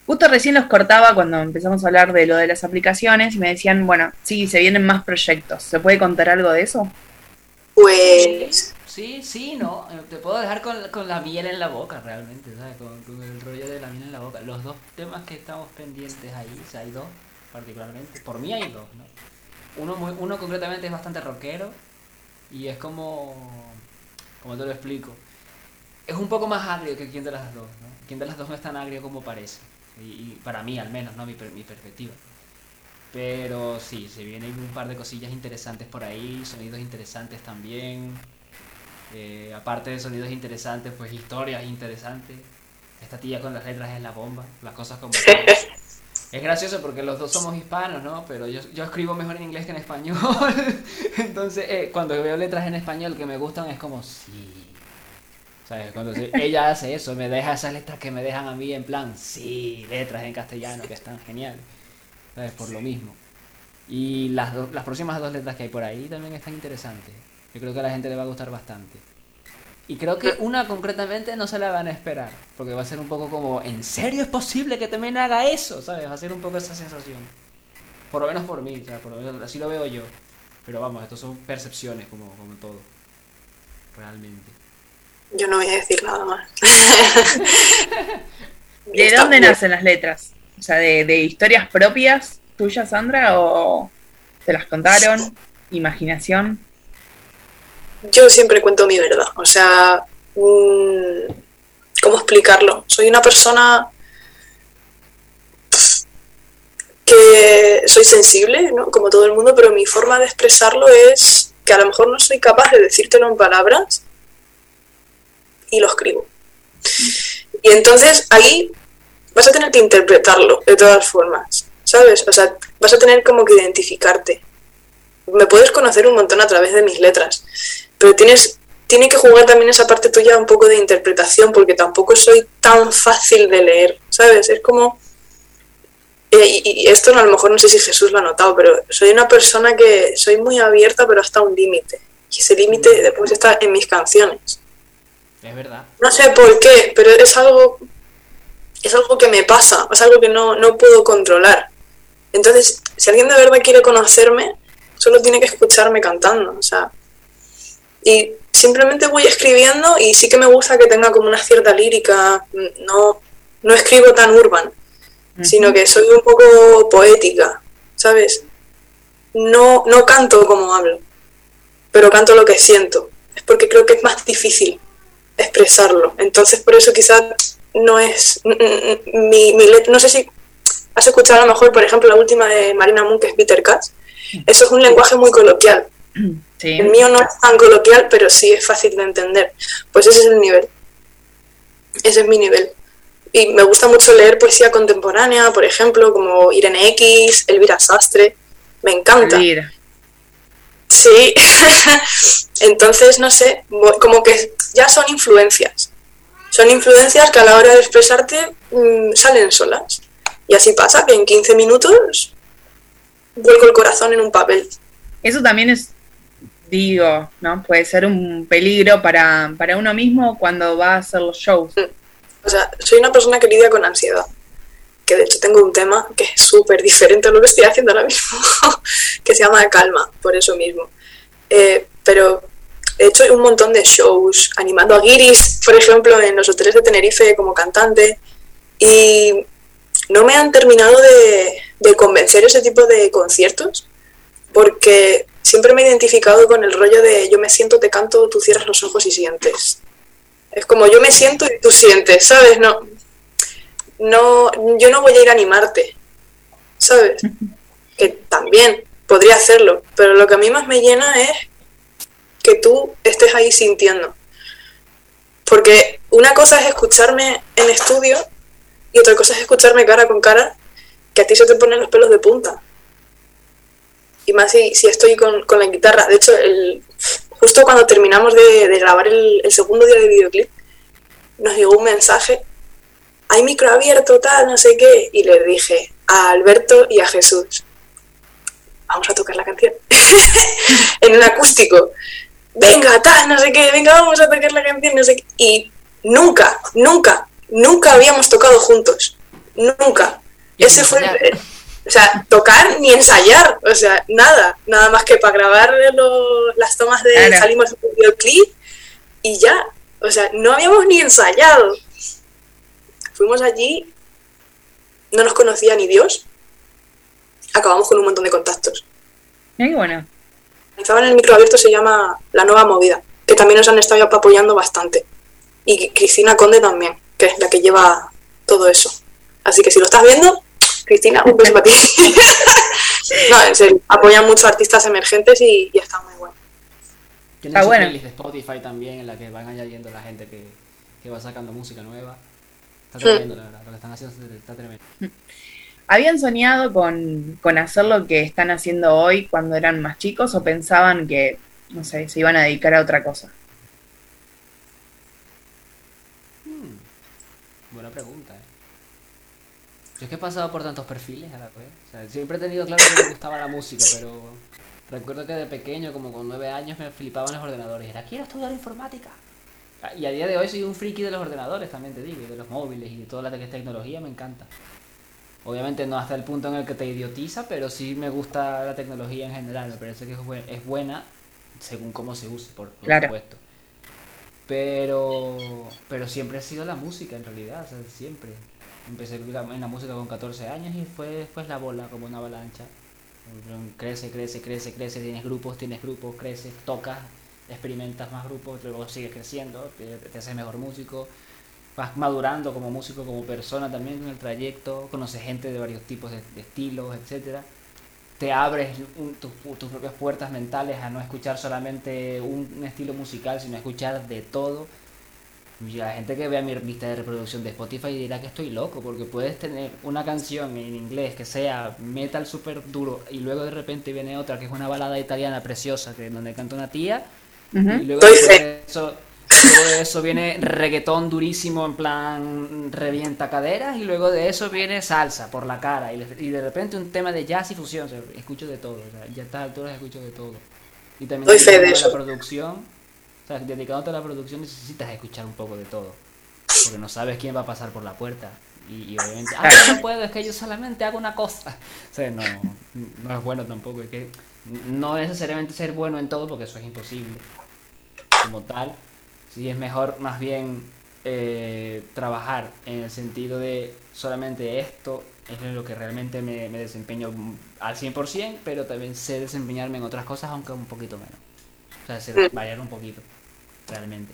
Justo recién los cortaba cuando empezamos a hablar de lo de las aplicaciones y me decían, bueno, sí, se vienen más proyectos. ¿Se puede contar algo de eso? Pues, Sí, sí, no. eh, Te puedo dejar con, con la miel en la boca, realmente, ¿sabes? Con, con el rollo de la miel en la boca. Los dos temas que estamos pendientes ahí, o sea, hay dos, particularmente. Por mí hay dos, ¿no? Uno, muy, uno concretamente es bastante rockero y es como. como te lo explico. Es un poco más agrio que quien de las dos, ¿no? Quien de las dos no es tan agrio como parece. Y, para mí, al menos, ¿no? Mi, mi perspectiva. Pero sí, se vienen un par de cosillas interesantes por ahí, sonidos interesantes también. Eh, aparte de sonidos interesantes, pues historias interesantes. Esta tía con las letras es la bomba, las cosas como. Es gracioso porque los dos somos hispanos, ¿no? Pero yo, yo escribo mejor en inglés que en español. Entonces, eh, cuando veo letras en español que me gustan, es como, sí. ¿Sabes? Cuando se- ella hace eso, me deja esas letras que me dejan a mí en plan, sí, letras en castellano que están geniales. ¿Sabes? Por lo mismo. Y las, do- las próximas dos letras que hay por ahí también están interesantes. Yo creo que a la gente le va a gustar bastante. Y creo que una concretamente no se la van a esperar, porque va a ser un poco como, ¿en serio es posible que también haga eso? ¿Sabes? Va a ser un poco esa sensación. Por lo menos por mí, o sea, por lo menos así lo veo yo. Pero vamos, esto son percepciones como, como todo. Realmente. yo no voy a decir nada más. ¿De dónde nacen las letras? O sea, ¿de, de historias propias tuyas, Sandra? ¿O te las contaron? ¿Imaginación? Yo siempre cuento mi verdad. O sea, mm, ¿cómo explicarlo? Soy una persona que soy sensible, ¿no? Como todo el mundo, pero mi forma de expresarlo es que a lo mejor no soy capaz de decírtelo en palabras y lo escribo. Y entonces ahí vas a tener que interpretarlo de todas formas, ¿sabes? O sea, vas a tener como que identificarte. Me puedes conocer un montón a través de mis letras, pero tienes tiene que jugar también esa parte tuya un poco de interpretación porque tampoco soy tan fácil de leer, ¿sabes? Es como eh, y, y esto a lo mejor no sé si Jesús lo ha notado, pero soy una persona que soy muy abierta pero hasta un límite. Y ese límite después está en mis canciones. Es verdad. No sé por qué, pero es algo es algo que me pasa, es algo que no, no puedo controlar. Entonces, si alguien de verdad quiere conocerme, solo tiene que escucharme cantando. O sea, Y simplemente voy escribiendo y sí que me gusta que tenga como una cierta lírica, no, no escribo tan urban, sino que soy un poco poética, ¿sabes? No, no canto como hablo, pero canto lo que siento. Es porque creo que es más difícil expresarlo. Entonces por eso quizás no es mi, mi letra, no sé si has escuchado a lo mejor, por ejemplo, la última de Marina Moon, que es Peter Cash. Eso es un lenguaje muy coloquial. El mío no es tan coloquial, pero sí es fácil de entender. Pues ese es el nivel. Ese es mi nivel. Y me gusta mucho leer poesía contemporánea, por ejemplo, como Irene X, Elvira Sastre. Me encanta. Sí. Entonces, no sé, como que ya son influencias. Son influencias que a la hora de expresarte mm, salen solas. Y así pasa, que en 15 minutos vuelco el corazón en un papel. Eso también es, digo, ¿no? Puede ser un peligro para, para uno mismo cuando va a hacer los shows. Mm. O sea, soy una persona que lidia con ansiedad. Que de hecho tengo un tema que es súper diferente a lo que estoy haciendo ahora mismo, que se llama calma, por eso mismo. Eh, pero he hecho un montón de shows, animando a Guiris, por ejemplo, en los hoteles de Tenerife como cantante. Y no me han terminado de, convencer ese tipo de conciertos porque siempre me he identificado con el rollo de yo me siento, te canto, tú cierras los ojos y sientes. Es como yo me siento y tú sientes, ¿sabes? No, no, yo no voy a ir a animarte, ¿sabes? Que también podría hacerlo, pero lo que a mí más me llena es que tú estés ahí sintiendo. Porque una cosa es escucharme en estudio y otra cosa es escucharme cara con cara, que a ti se te ponen los pelos de punta. Y más si, si estoy con, la guitarra. De hecho, el, justo cuando terminamos de, grabar el, segundo día de videoclip, nos llegó un mensaje, hay micro abierto, tal, no sé qué, y le dije a Alberto y a Jesús, vamos a tocar la canción, en un acústico, venga, tal, no sé qué, venga, vamos a tocar la canción, no sé qué, y nunca, nunca nunca habíamos tocado juntos. Nunca. Ese fue. O sea, tocar ni ensayar. O sea, nada. Nada más que para grabar las tomas de salimos del videoclip y ya. O sea, no habíamos ni ensayado. Fuimos allí, no nos conocía ni Dios. Acabamos con un montón de contactos. Muy bueno. Estaba en el micro abierto, se llama La Nueva Movida, que también nos han estado apoyando bastante. Y Cristina Conde también que es la que lleva todo eso. Así que si lo estás viendo, Cristina, un beso para ti. no, en serio, apoyan muchos artistas emergentes y, está muy bueno. Tienen ah, bueno. de Spotify también en la que van añadiendo la gente que, que va sacando música nueva. Está tremendo, la verdad. Lo que están haciendo está tremendo. ¿Habían soñado con, con hacer lo que están haciendo hoy cuando eran más chicos o pensaban que, no sé, se iban a dedicar a otra cosa? pregunta, ¿eh? Yo es que he pasado por tantos perfiles a la vez. siempre he tenido claro que me gustaba la música, pero recuerdo que de pequeño, como con nueve años, me flipaban los ordenadores. Era, quiero estudiar informática. Ah, y a día de hoy soy un friki de los ordenadores, también te digo, de los móviles y de toda la tecnología, me encanta. Obviamente no hasta el punto en el que te idiotiza, pero sí me gusta la tecnología en general. Me parece que es buena según cómo se use, por, supuesto. Pero, pero siempre ha sido la música en realidad, siempre. Empecé en la música con 14 años y fue después la bola como una avalancha. Crece, crece, crece, crece, tienes grupos, tienes grupos, creces, tocas, experimentas más grupos, luego sigues creciendo, te, haces mejor músico, vas madurando como músico, como persona también en el trayecto, conoces gente de varios tipos de, estilos, etcétera te abres tus, propias puertas mentales a no escuchar solamente un, estilo musical, sino a escuchar de todo. Y la gente que vea mi lista de reproducción de Spotify dirá que estoy loco, porque puedes tener una canción en inglés que sea metal súper duro y luego de repente viene otra que es una balada italiana preciosa, que donde canta una tía, y luego de eso Luego de eso viene reggaetón durísimo en plan revienta caderas y luego de eso viene salsa por la cara y, de repente un tema de jazz y fusión. escucho de todo, ya a estas alturas escucho de todo. Y también de la producción, sea, dedicándote a la producción necesitas escuchar un poco de todo. Porque no sabes quién va a pasar por la puerta. Y, obviamente, ah, no puedo, es que yo solamente hago una cosa. O sea, no, no es bueno tampoco. Es que no necesariamente ser bueno en todo porque eso es imposible como tal. Sí es mejor más bien eh, trabajar en el sentido de solamente esto es lo que realmente me, me desempeño al 100%, pero también sé desempeñarme en otras cosas, aunque un poquito menos. O sea, sé variar un poquito, realmente.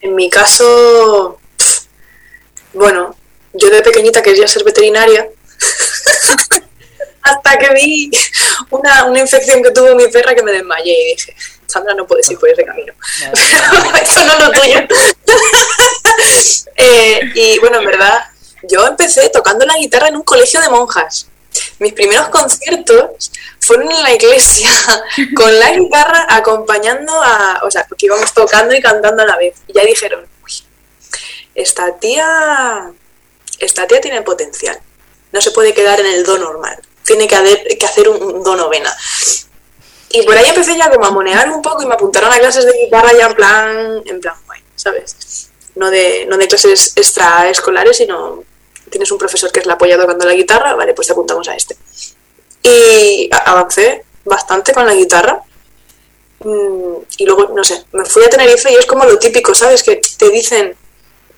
En mi caso, bueno, yo de pequeñita quería ser veterinaria. Hasta que vi una, una infección que tuvo mi perra que me desmayé y dije, Sandra, no puedes ir por ese camino. Esto no es lo tuyo. Eh, y bueno, en verdad, yo empecé tocando la guitarra en un colegio de monjas. Mis primeros conciertos fueron en la iglesia, con la guitarra acompañando a. O sea, porque íbamos tocando y cantando a la vez. Y ya dijeron, uy, esta tía. Esta tía tiene potencial. No se puede quedar en el do normal. Tiene que hacer, que hacer un, un do novena. Y por ahí empecé ya como a monear un poco y me apuntaron a clases de guitarra ya en plan, en plan guay, ¿sabes? No de, no de clases extraescolares, sino tienes un profesor que es la polla tocando la guitarra, vale, pues te apuntamos a este. Y avancé bastante con la guitarra. Mm, Y luego, no sé, me fui a Tenerife y es como lo típico, ¿sabes? Que te dicen,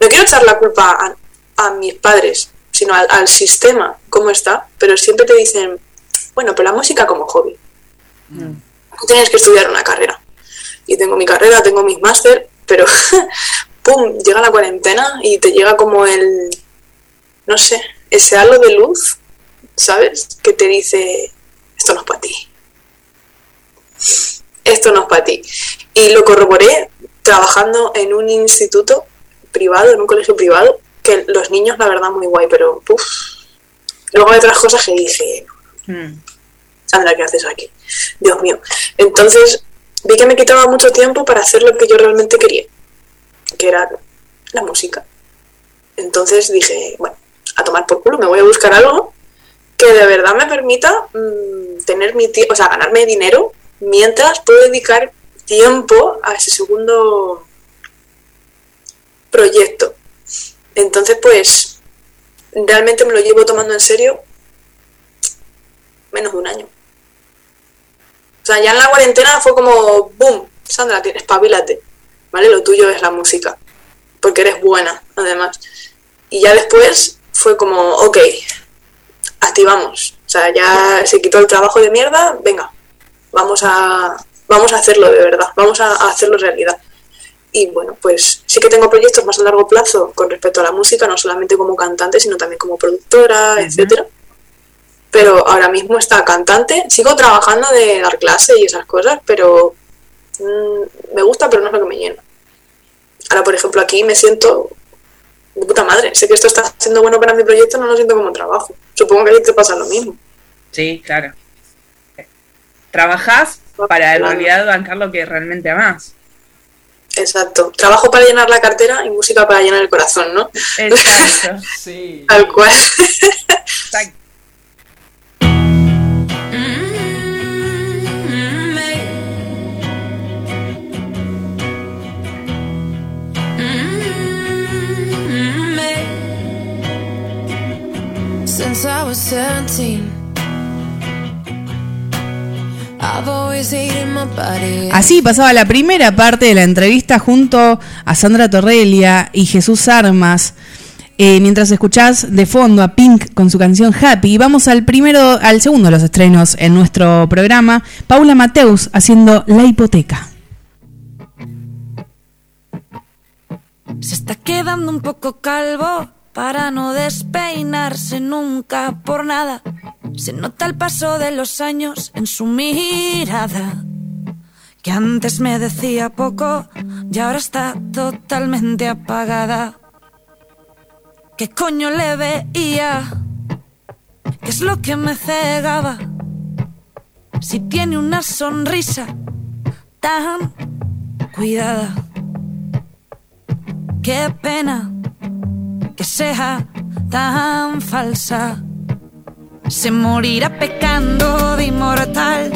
no quiero echar la culpa a, a mis padres, sino al, al sistema, cómo está, pero siempre te dicen, bueno, pero la música como hobby. Tú tienes que estudiar una carrera. Y tengo mi carrera, tengo mis máster, pero ¡pum! Llega la cuarentena y te llega como el, no sé, ese halo de luz, ¿sabes? Que te dice, esto no es para ti. Esto no es para ti. Y lo corroboré trabajando en un instituto privado, en un colegio privado, que los niños, la verdad, muy guay, pero uf. Luego hay otras cosas que dije, Mm. Sandra, ¿qué haces aquí? Dios mío. Entonces vi que me quitaba mucho tiempo para hacer lo que yo realmente quería, que era la música. Entonces dije, bueno, a tomar por culo, me voy a buscar algo que de verdad me permita mm, tener mi o sea, ganarme dinero mientras puedo dedicar tiempo a ese segundo proyecto. Entonces, pues, realmente me lo llevo tomando en serio menos de un año. O sea, ya en la cuarentena fue como, boom, Sandra, espabilate, ¿vale? Lo tuyo es la música, porque eres buena, además. Y ya después fue como, ok, activamos. O sea, ya se quitó el trabajo de mierda, venga, vamos a, vamos a hacerlo de verdad, vamos a, a hacerlo realidad. Y bueno, pues sí que tengo proyectos más a largo plazo con respecto a la música, no solamente como cantante, sino también como productora, etcétera pero ahora mismo está cantante. Sigo trabajando de dar clase y esas cosas, pero mm, me gusta, pero no es lo que me llena. Ahora, por ejemplo, aquí me siento puta madre. Sé que esto está siendo bueno para mi proyecto, no lo siento como trabajo. Supongo que a ti te pasa lo mismo. Sí, claro. Trabajás para en realidad bancar lo que realmente amás. Exacto. Trabajo para llenar la cartera y música para llenar el corazón, ¿no? Exacto. Sí. Tal cual. Exacto. Since I was 17, I've always hated my body. Así pasaba la primera parte de la entrevista junto a Sandra Torrelia y Jesús Armas. Eh, mientras escuchás de fondo a Pink con su canción Happy, vamos al primero, al segundo de los estrenos en nuestro programa, Paula Mateus haciendo La hipoteca. Se está quedando un poco calvo para no despeinarse nunca por nada. Se nota el paso de los años en su mirada. Que antes me decía poco y ahora está totalmente apagada. ¿Qué coño le veía? ¿Qué es lo que me cegaba? Si tiene una sonrisa tan cuidada. Qué pena que sea tan falsa. Se morirá pecando de inmortal,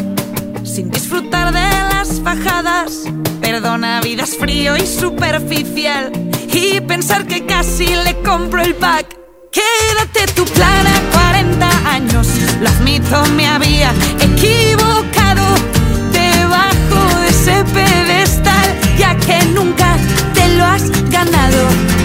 sin disfrutar de las fajadas. Perdona vidas frío y superficial, y pensar que casi le compro el pack. Quédate tu plan a 40 años, lo admito, me había equivocado. Debajo de ese pedestal, ya que nunca te lo has ganado.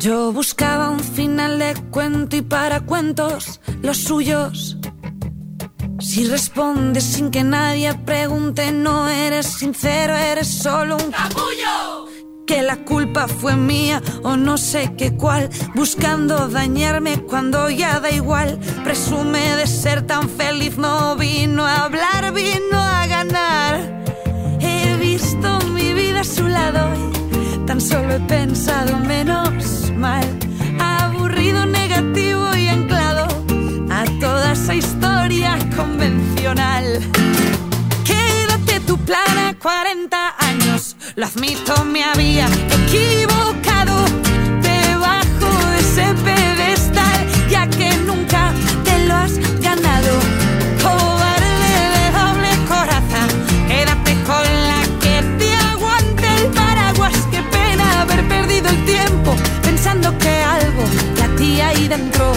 yo buscaba un final de cuento y para cuentos los suyos. Si respondes sin que nadie pregunte, no eres sincero, eres solo un capullo. Que la culpa fue mía o no sé qué cual, buscando dañarme cuando ya da igual. Presume de ser tan feliz, no vino a hablar, vino a ganar. He visto mi vida a su lado tan solo he pensado menos mal. Aburrido, negativo y anclado a toda esa historia convencional. Quédate tu plan a 40 años, lo admito, me había equivocado. Debajo de ese pedestal, ya que nunca te lo has ganado que algo latía ahí dentro.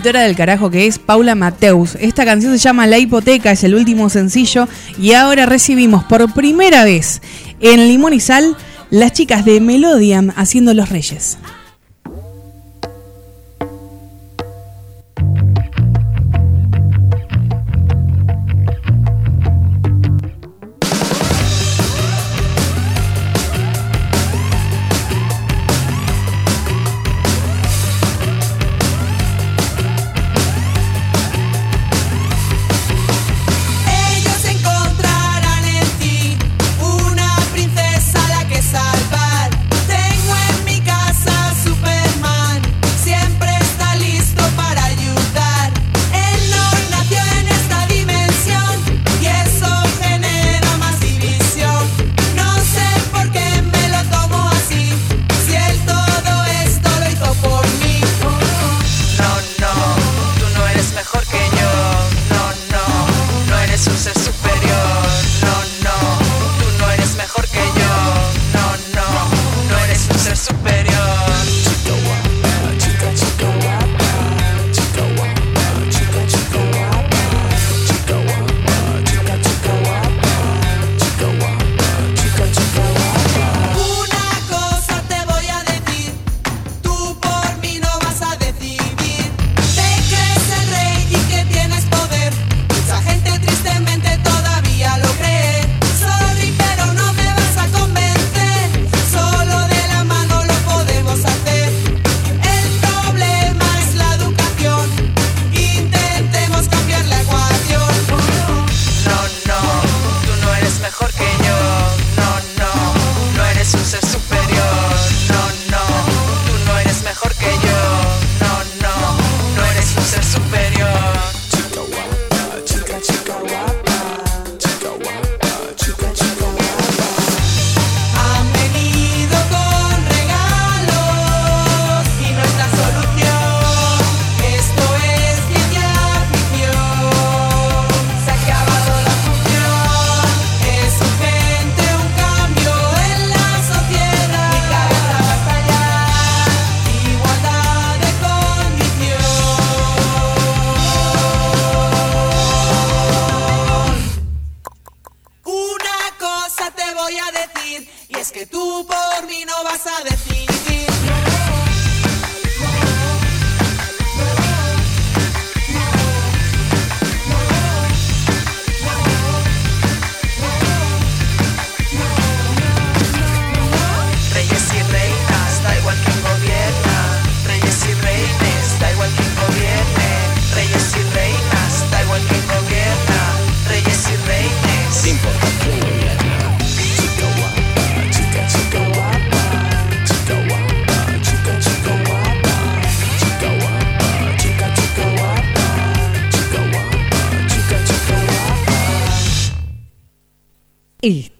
escritora del carajo que es Paula Mateus. Esta canción se llama La Hipoteca, es el último sencillo y ahora recibimos por primera vez en Limón y Sal las chicas de Melodiam haciendo Los Reyes.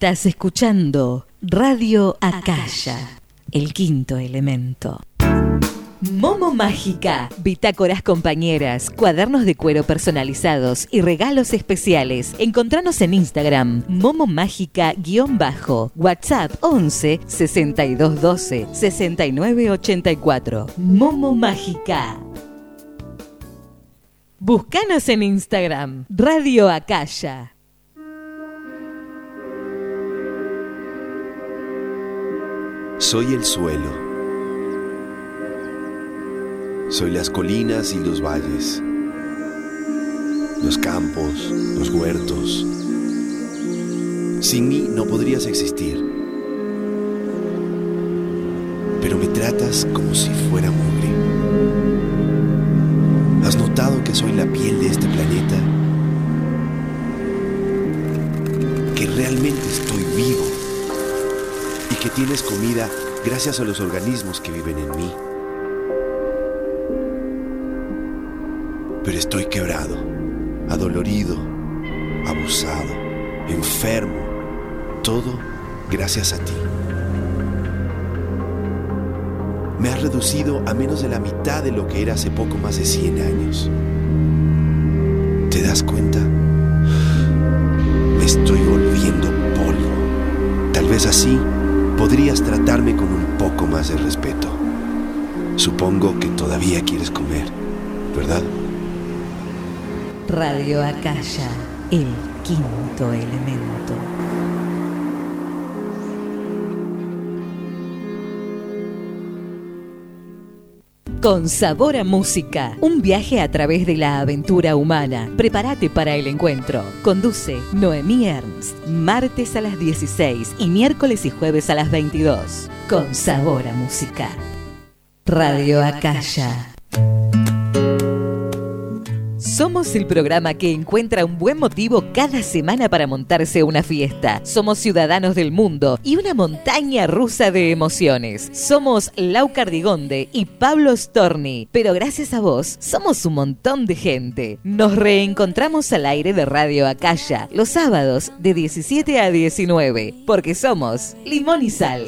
Estás escuchando Radio Acaya, el quinto elemento. Momo Mágica, bitácoras compañeras, cuadernos de cuero personalizados y regalos especiales. Encontranos en Instagram, Momo Mágica-bajo, WhatsApp 11 6212 6984. Momo Mágica. Búscanos en Instagram, Radio Acaya. Soy el suelo. Soy las colinas y los valles, los campos, los huertos. Sin mí no podrías existir. Pero me tratas como si fuera mugre. ¿Has notado que soy la piel de este planeta? Que realmente estoy vivo y que tienes comida gracias a los organismos que viven en mí. Pero estoy quebrado, adolorido, abusado, enfermo, todo gracias a ti. Me has reducido a menos de la mitad de lo que era hace poco más de 100 años. ¿Te das cuenta? Me estoy volviendo polvo. Tal vez así podrías tratarme con un poco más de respeto. Supongo que todavía quieres comer, ¿verdad? Radio Acaya, el quinto elemento. Con sabor a música, un viaje a través de la aventura humana. Prepárate para el encuentro. Conduce Noemí Ernst, martes a las 16 y miércoles y jueves a las 22. Con sabor a música. Radio Acaya. El programa que encuentra un buen motivo cada semana para montarse una fiesta. Somos ciudadanos del mundo y una montaña rusa de emociones. Somos Lau Cardigonde y Pablo Storni, pero gracias a vos somos un montón de gente. Nos reencontramos al aire de Radio Acaya los sábados de 17 a 19, porque somos Limón y Sal.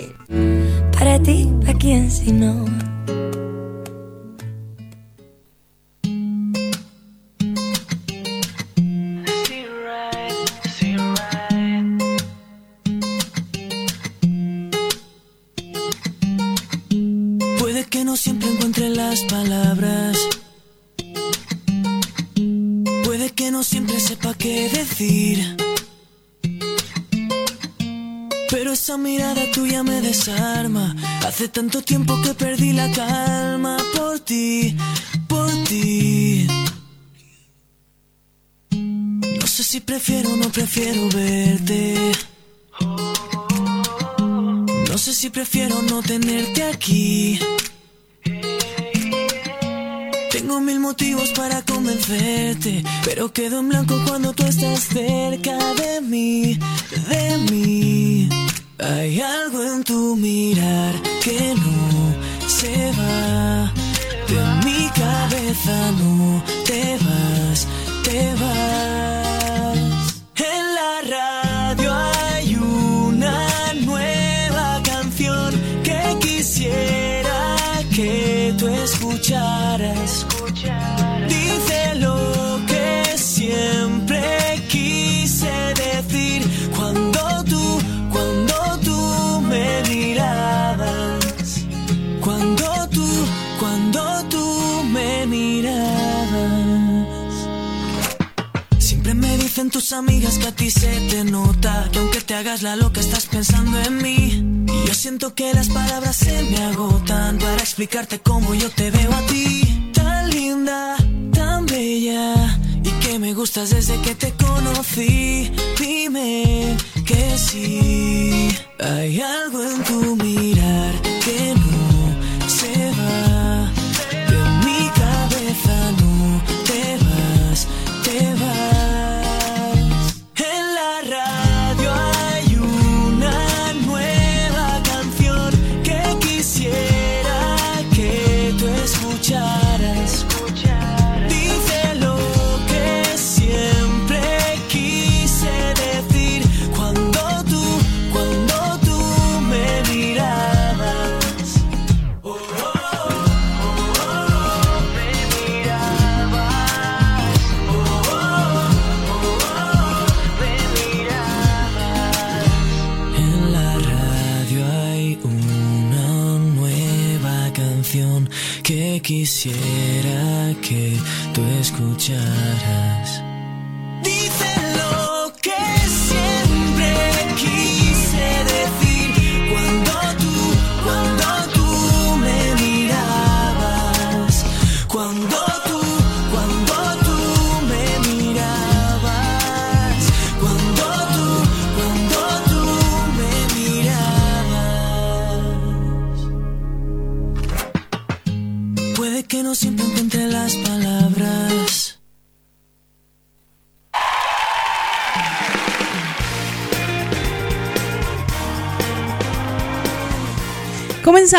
Para ti, ¿a quién si no? Pero esa mirada tuya me desarma. Hace tanto tiempo que perdí la calma por ti, por ti. No sé si prefiero o no prefiero verte. No sé si prefiero no tenerte aquí. Tengo mil motivos para convencerte, pero quedo en blanco cuando tú estás cerca de mí, de mí. Hay algo en tu mirar que no se va. De mi cabeza no te vas, te vas. En la radio hay una nueva canción que quisiera que tú escucharas. Tus amigas que a ti se te nota Que aunque te hagas la loca estás pensando en mí. Y yo siento que las palabras se me agotan Para explicarte cómo yo te veo a ti. Tan linda, tan bella Y que me gustas desde que te conocí. Dime que sí Hay algo en tu mirar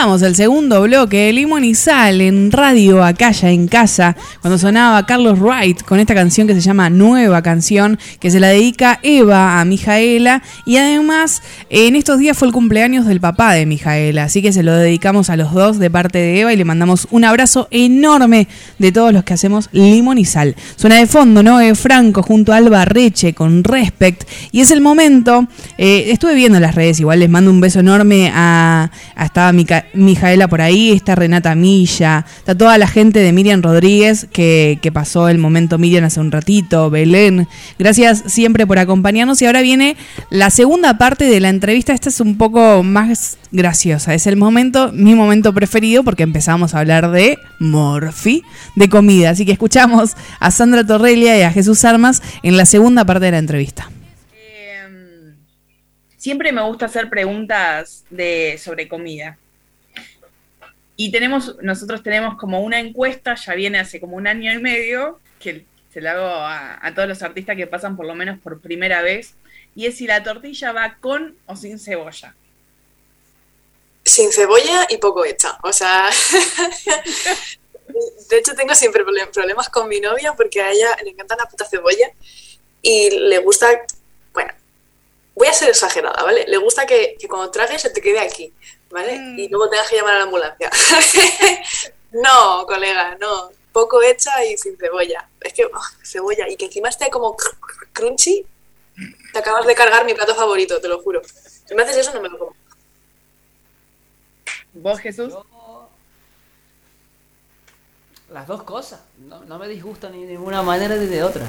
El segundo bloque de Limón y Sal en Radio Acaya en casa, cuando sonaba Carlos Wright con esta canción que se llama Nueva Canción, que se la dedica Eva a Mijaela. Y además en estos días fue el cumpleaños del papá de Mijaela, así que se lo dedicamos a los dos de parte de Eva y le mandamos un abrazo enorme de todos los que hacemos Limón y Sal. Suena de fondo Noé Franco junto a Alba Reche con Respect. Y es el momento, eh, estuve viendo las redes, igual les mando un beso enorme a, a estaba Mica- Mijaela por ahí, está Renata Milla, está toda la gente de Miriam Rodríguez que, que pasó el momento Miriam hace un ratito, Belén. Gracias siempre por acompañarnos y ahora viene la segunda parte de la entrevista. Esta es un poco más graciosa, es el momento, mi momento preferido porque empezamos a hablar de Morphy, de comida. Así que escuchamos a Sandra Torrelia y a Jesús Armas en la segunda parte de la entrevista. Siempre me gusta hacer preguntas de, sobre comida. Y tenemos, nosotros tenemos como una encuesta, ya viene hace como un año y medio, que se la hago a, todos los artistas que pasan por lo menos por primera vez, y es si la tortilla va con o sin cebolla. Sin cebolla y poco hecha. O sea, de hecho tengo siempre problem- problemas con mi novia porque a ella le encanta la puta cebolla y le gusta, bueno, voy a ser exagerada, ¿vale? Le gusta que, que cuando tragues se te quede aquí, ¿vale? Y luego tengas que llamar a la ambulancia. no, colega, no. Poco hecha y sin cebolla. Es que, oh, cebolla, y que encima esté como cr- cr- crunchy, te acabas de cargar mi plato favorito, te lo juro. Si me haces eso, no me lo como. ¿Vos, Jesús? Las dos cosas. No, no me disgusta ni de ninguna manera ni de otra.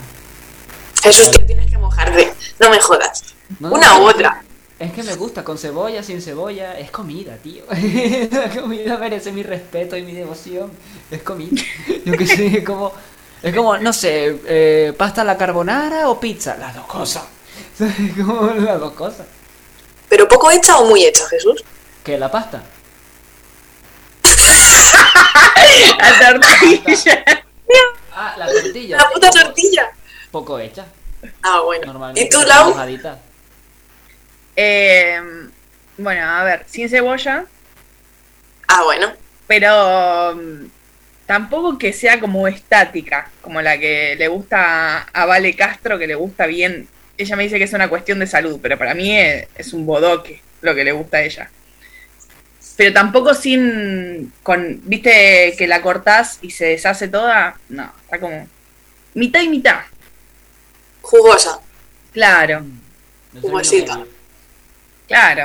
Jesús, que tienes que mojarte. No me jodas. No, no, Una no, u otra. Es que me gusta, con cebolla, sin cebolla, es comida, tío. La comida merece mi respeto y mi devoción. Es comida. Yo que sé, es como, es como, no sé, eh, pasta a la carbonara o pizza. Las dos cosas. Es como las dos cosas. ¿Pero poco hecha o muy hecha, Jesús? ¿Qué, la pasta? La tortilla. Ah, la tortilla. La puta tortilla. Poco hecha. Ah, bueno. Normalmente. ¿Y tú, Lau? Eh, bueno, a ver, sin cebolla. Ah, bueno. Pero mm, tampoco que sea como estática, como la que le gusta a, a Vale Castro, que le gusta bien. Ella me dice que es una cuestión de salud, pero para mí es, es un bodoque lo que le gusta a ella. Pero tampoco sin. con ¿Viste que la cortás y se deshace toda? No, está como. mitad y mitad. Jugosa. Claro, Jugosita. Claro.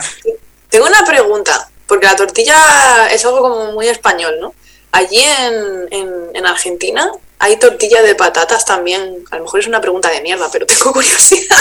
Tengo una pregunta, porque la tortilla es algo como muy español, ¿no? Allí en, en, en Argentina hay tortilla de patatas también. A lo mejor es una pregunta de mierda, pero tengo curiosidad.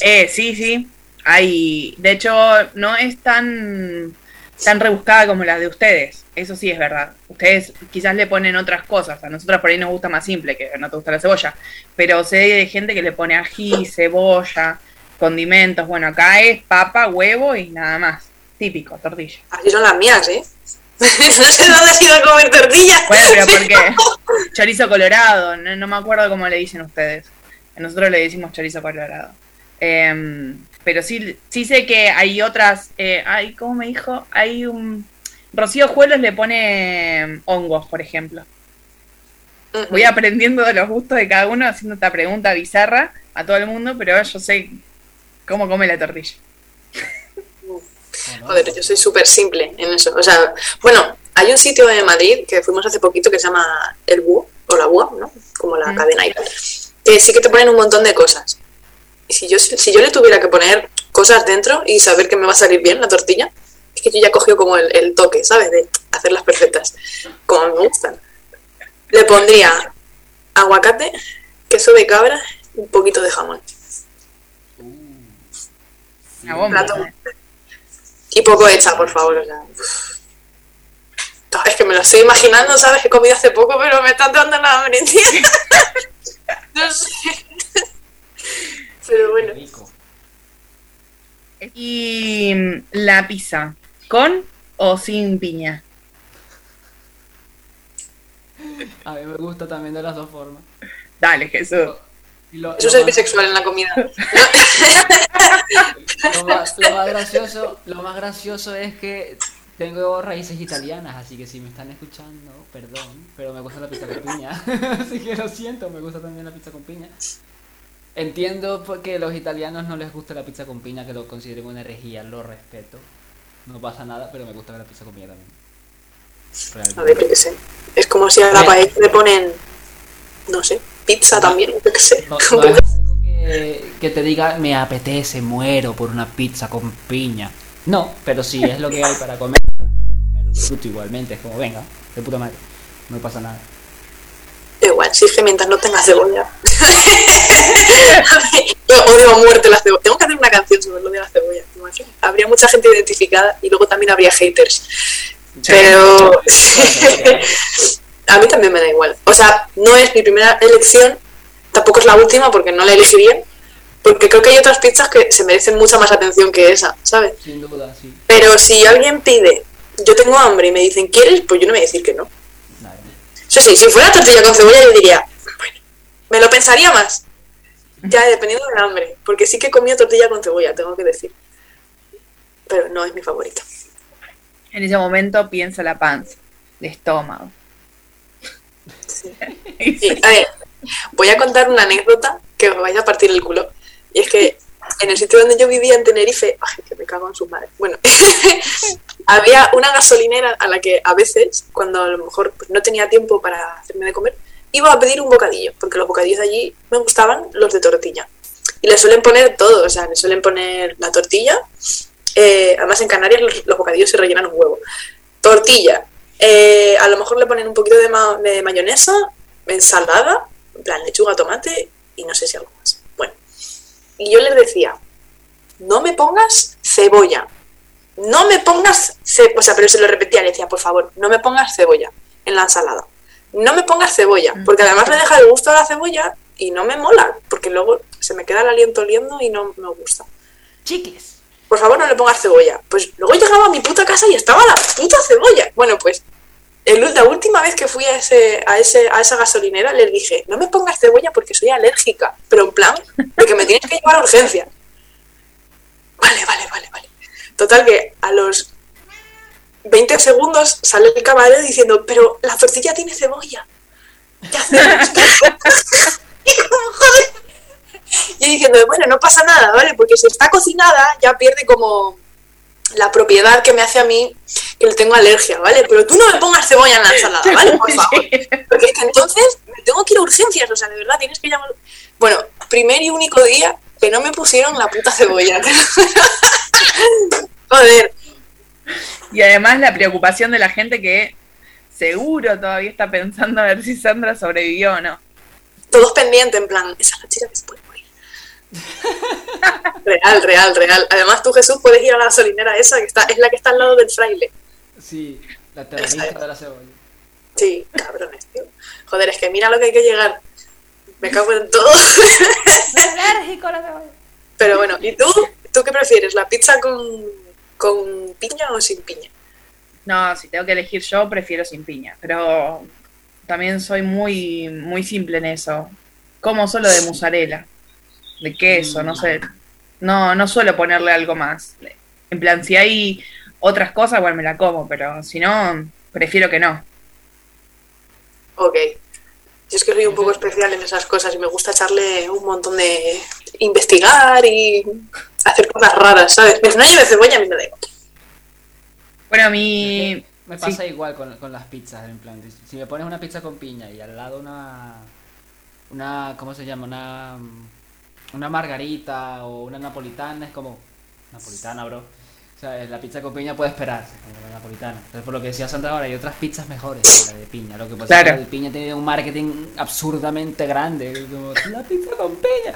Eh, sí, sí. Hay, de hecho, no es tan, tan rebuscada como la de ustedes. Eso sí es verdad. Ustedes quizás le ponen otras cosas. A nosotros por ahí nos gusta más simple, que no te gusta la cebolla. Pero sé de gente que le pone ají, cebolla, condimentos. Bueno, acá es papa, huevo y nada más. Típico, tortilla. Así son las mías, ¿eh? no sé dónde has ido a comer tortillas. Bueno, pero porque chorizo colorado, no, no me acuerdo cómo le dicen ustedes. Nosotros le decimos chorizo colorado. Em, pero sí, sí sé que hay otras. Eh, ay, ¿cómo me dijo? Hay un. Rocío Juelos le pone em, hongos, por ejemplo. Voy aprendiendo de los gustos de cada uno haciendo esta pregunta bizarra a todo el mundo, pero yo sé cómo come la tortilla. Joder, yo soy súper simple en eso. O sea, bueno, hay un sitio en Madrid que fuimos hace poquito que se llama El Búho, o la Búa, ¿no? Como la cadena y tal. Que sí que te ponen un montón de cosas. Y si yo, si yo le tuviera que poner cosas dentro y saber que me va a salir bien la tortilla, es que yo ya cogido como el, el toque, ¿sabes? De hacerlas perfectas, como me gustan. Le pondría aguacate, queso de cabra y un poquito de jamón. Una bomba. Plato. Y poco hecha, por favor. o sea. Es que me lo estoy imaginando, ¿sabes? He comido hace poco, pero me está dando la hambre. No sé. Pero bueno. Y mm, la pizza, ¿con o sin piña? A mí me gusta también de las dos formas. Dale, Jesús. Lo- Eso lo es más- bisexual en la comida. Lo más, lo más gracioso, lo más gracioso es que tengo raíces italianas, así que si me están escuchando, perdón, pero me gusta la pizza con piña. así que lo siento, me gusta también la pizza con piña. Entiendo porque a los italianos no les gusta la pizza con piña, que lo consideren una herejía, lo respeto. No pasa nada, pero me gusta la pizza con piña también. A ver, yo qué sé. Es como si a la paella le ponen, no sé, pizza también, yo qué sé. No, no es algo que, que te diga, me apetece, muero por una pizza con piña. No, pero si es lo que hay para comer, me lo disfruto igualmente. Es como, venga, de puta madre, no pasa nada. Da igual, si es que mientras no tenga cebolla. Yo odio a muerte la cebolla. Tengo que hacer una canción sobre lo de la cebolla. Habría mucha gente identificada y luego también habría haters. Pero a mí también me da igual. O sea, no es mi primera elección, tampoco es la última porque no la elegiría. Porque creo que hay otras pizzas que se merecen mucha más atención que esa, ¿sabes? Sin duda, sí. Pero si alguien pide, yo tengo hambre y me dicen, ¿quieres? Pues yo no me voy a decir que no. Eso sí, si fuera tortilla con cebolla, yo diría, bueno, me lo pensaría más. Ya, dependiendo del hambre. Porque sí que he comido tortilla con cebolla, tengo que decir. Pero no es mi favorita. En ese momento piensa la panza, el estómago. Sí, a ver, voy a contar una anécdota que os vais a partir el culo. Y es que en el sitio donde yo vivía en Tenerife, ay, que me cago en su madre. Bueno, había una gasolinera a la que a veces, cuando a lo mejor pues, no tenía tiempo para hacerme de comer, iba a pedir un bocadillo, porque los bocadillos de allí me gustaban los de tortilla. Y le suelen poner todo, o sea, le suelen poner la tortilla. eh, además, en Canarias los, los bocadillos se rellenan un huevo. Tortilla. Eh, a lo mejor le ponen un poquito de, ma- de mayonesa, ensalada, en plan lechuga, tomate y no sé si algo más. Bueno, y yo les decía, no me pongas cebolla. No me pongas. O sea, pero se lo repetía, le decía, por favor, no me pongas cebolla en la ensalada. No me pongas cebolla, porque además le deja el gusto a la cebolla y no me mola, porque luego se me queda el aliento oliendo y no me gusta. Chiques. Por favor, no le pongas cebolla. Pues luego llegaba a mi puta casa y estaba la puta cebolla. Bueno, pues el- la última vez que fui a, ese, a, ese, a esa gasolinera les dije, no me pongas cebolla porque soy alérgica, pero en plan de que me tienes que llevar a urgencia. Vale, vale, vale, vale. Total que a los 20 segundos sale el camarero diciendo, pero la tortilla tiene cebolla. ¿Qué hacemos? y como, joder. Y diciendo, bueno, no pasa nada, ¿vale? Porque si está cocinada ya pierde como la propiedad que me hace a mí que le tengo alergia, ¿vale? Pero tú no me pongas cebolla en la ensalada, ¿vale? Por favor. Porque es que entonces me tengo que ir a urgencias, o sea, de verdad, tienes que llamar... Bueno, primer y único día que no me pusieron la puta cebolla. Joder. Y además la preocupación de la gente que seguro todavía está pensando a ver si Sandra sobrevivió o no. Todos pendientes, en plan, esa es la chica que se puede morir. Real, real, real. Además tú, Jesús, puedes ir a la gasolinera esa, que está, es la que está al lado del fraile. Sí, la terrorista de la cebolla. Sí, cabrones, tío. Joder, es que mira lo que hay que llegar. Me cago en todo. alérgico a la cebolla. Pero bueno, ¿y tú? ¿Tú qué prefieres? ¿La pizza con, con piña o sin piña? No, si tengo que elegir yo, prefiero sin piña. Pero también soy muy, muy simple en eso. Como solo de mozzarella, de queso, no sé. No, no suelo ponerle algo más. En plan, si hay otras cosas, bueno, me la como, pero si no, prefiero que no. Ok. Yo es que soy un poco especial en esas cosas y me gusta echarle un montón de investigar y hacer cosas raras, ¿sabes? Mientras no lleve cebolla, a mí me da igual. Bueno, mi... Me sí. pasa igual con, con las pizzas, en plan, si me pones una pizza con piña y al lado una, una, ¿cómo se llama? Una, una margarita o una napolitana, es como, napolitana, bro. O sea, la pizza con piña puede esperarse, como la napolitana. Entonces, por lo que decía Sandra ahora, hay otras pizzas mejores que la de piña. Lo que pasa es Claro. que la de piña tiene un marketing absurdamente grande. Como, la pizza con piña.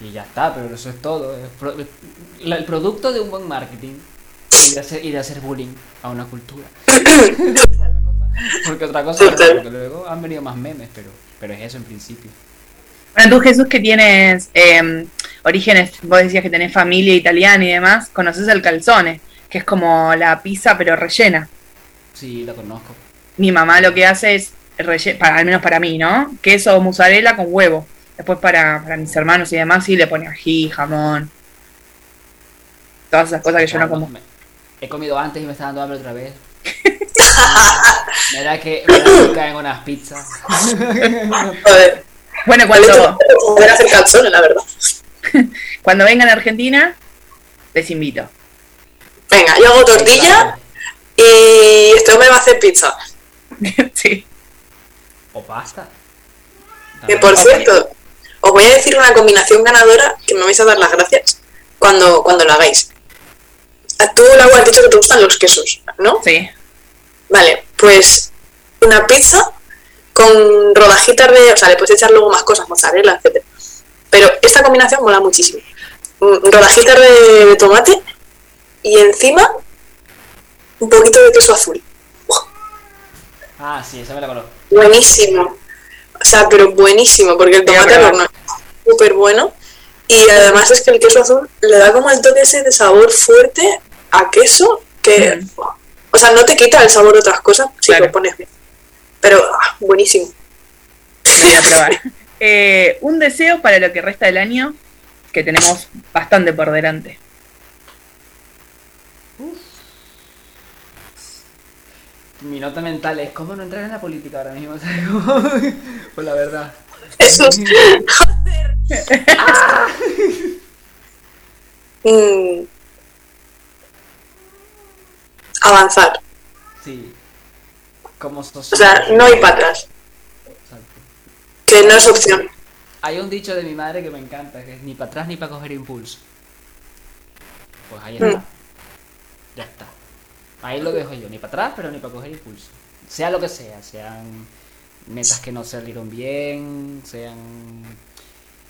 Y ya está, pero eso es todo. Es el producto de un buen marketing y de hacer, y de hacer bullying a una cultura. Porque otra cosa, porque luego han venido más memes, pero, pero es eso en principio. Bueno, tú Jesús que tienes eh, orígenes, vos decías que tenés familia italiana y demás, conoces el calzone, que es como la pizza pero rellena. Sí, lo conozco. Mi mamá lo que hace es, para, al menos para mí, ¿no? Queso o mozzarella con huevo. Después para, para mis hermanos y demás sí le pone ají, jamón. Todas esas cosas que yo no como. Me- He comido antes y me está dando hambre otra vez. me da que me da que caen unas pizzas. Bueno, cuando, Poder hacer calzones, la verdad. cuando vengan a Argentina, les invito. Venga, yo hago tortilla y este hombre va a hacer pizza. sí. O pasta. Que por cierto, os voy a decir una combinación ganadora que me vais a dar las gracias cuando, cuando lo hagáis. Tú, Lau, has dicho que te gustan los quesos, ¿no? Sí. Vale, pues una pizza con rodajitas de. O sea, le puedes echar luego más cosas, mozzarella, etc. Pero esta combinación mola muchísimo. Mm, Rodajitas de, de tomate y encima un poquito de queso azul. Ah, sí, esa me la conozco. Buenísimo. O sea, pero buenísimo, porque el tomate al horno es súper bueno. Y además es que el queso azul le da como el toque ese de sabor fuerte a queso que. O sea, no te quita el sabor de otras cosas si lo pones bien. Pero ah, buenísimo. Voy a probar. Eh, un deseo para lo que resta del año, que tenemos bastante por delante. Mi nota mental es cómo no entrar en la política ahora mismo. ¿sabes? Pues la verdad. Eso es. Mm. Avanzar. Sí. Como O sea, no hay para atrás. Exacto. Que no es opción. Hay un dicho de mi madre que me encanta, que es ni para atrás ni para coger impulso. Pues ahí Mm. está. Ya está. Ahí lo dejo yo, ni para atrás, pero ni para coger impulso. Sea lo que sea, sean metas que no salieron bien, sean,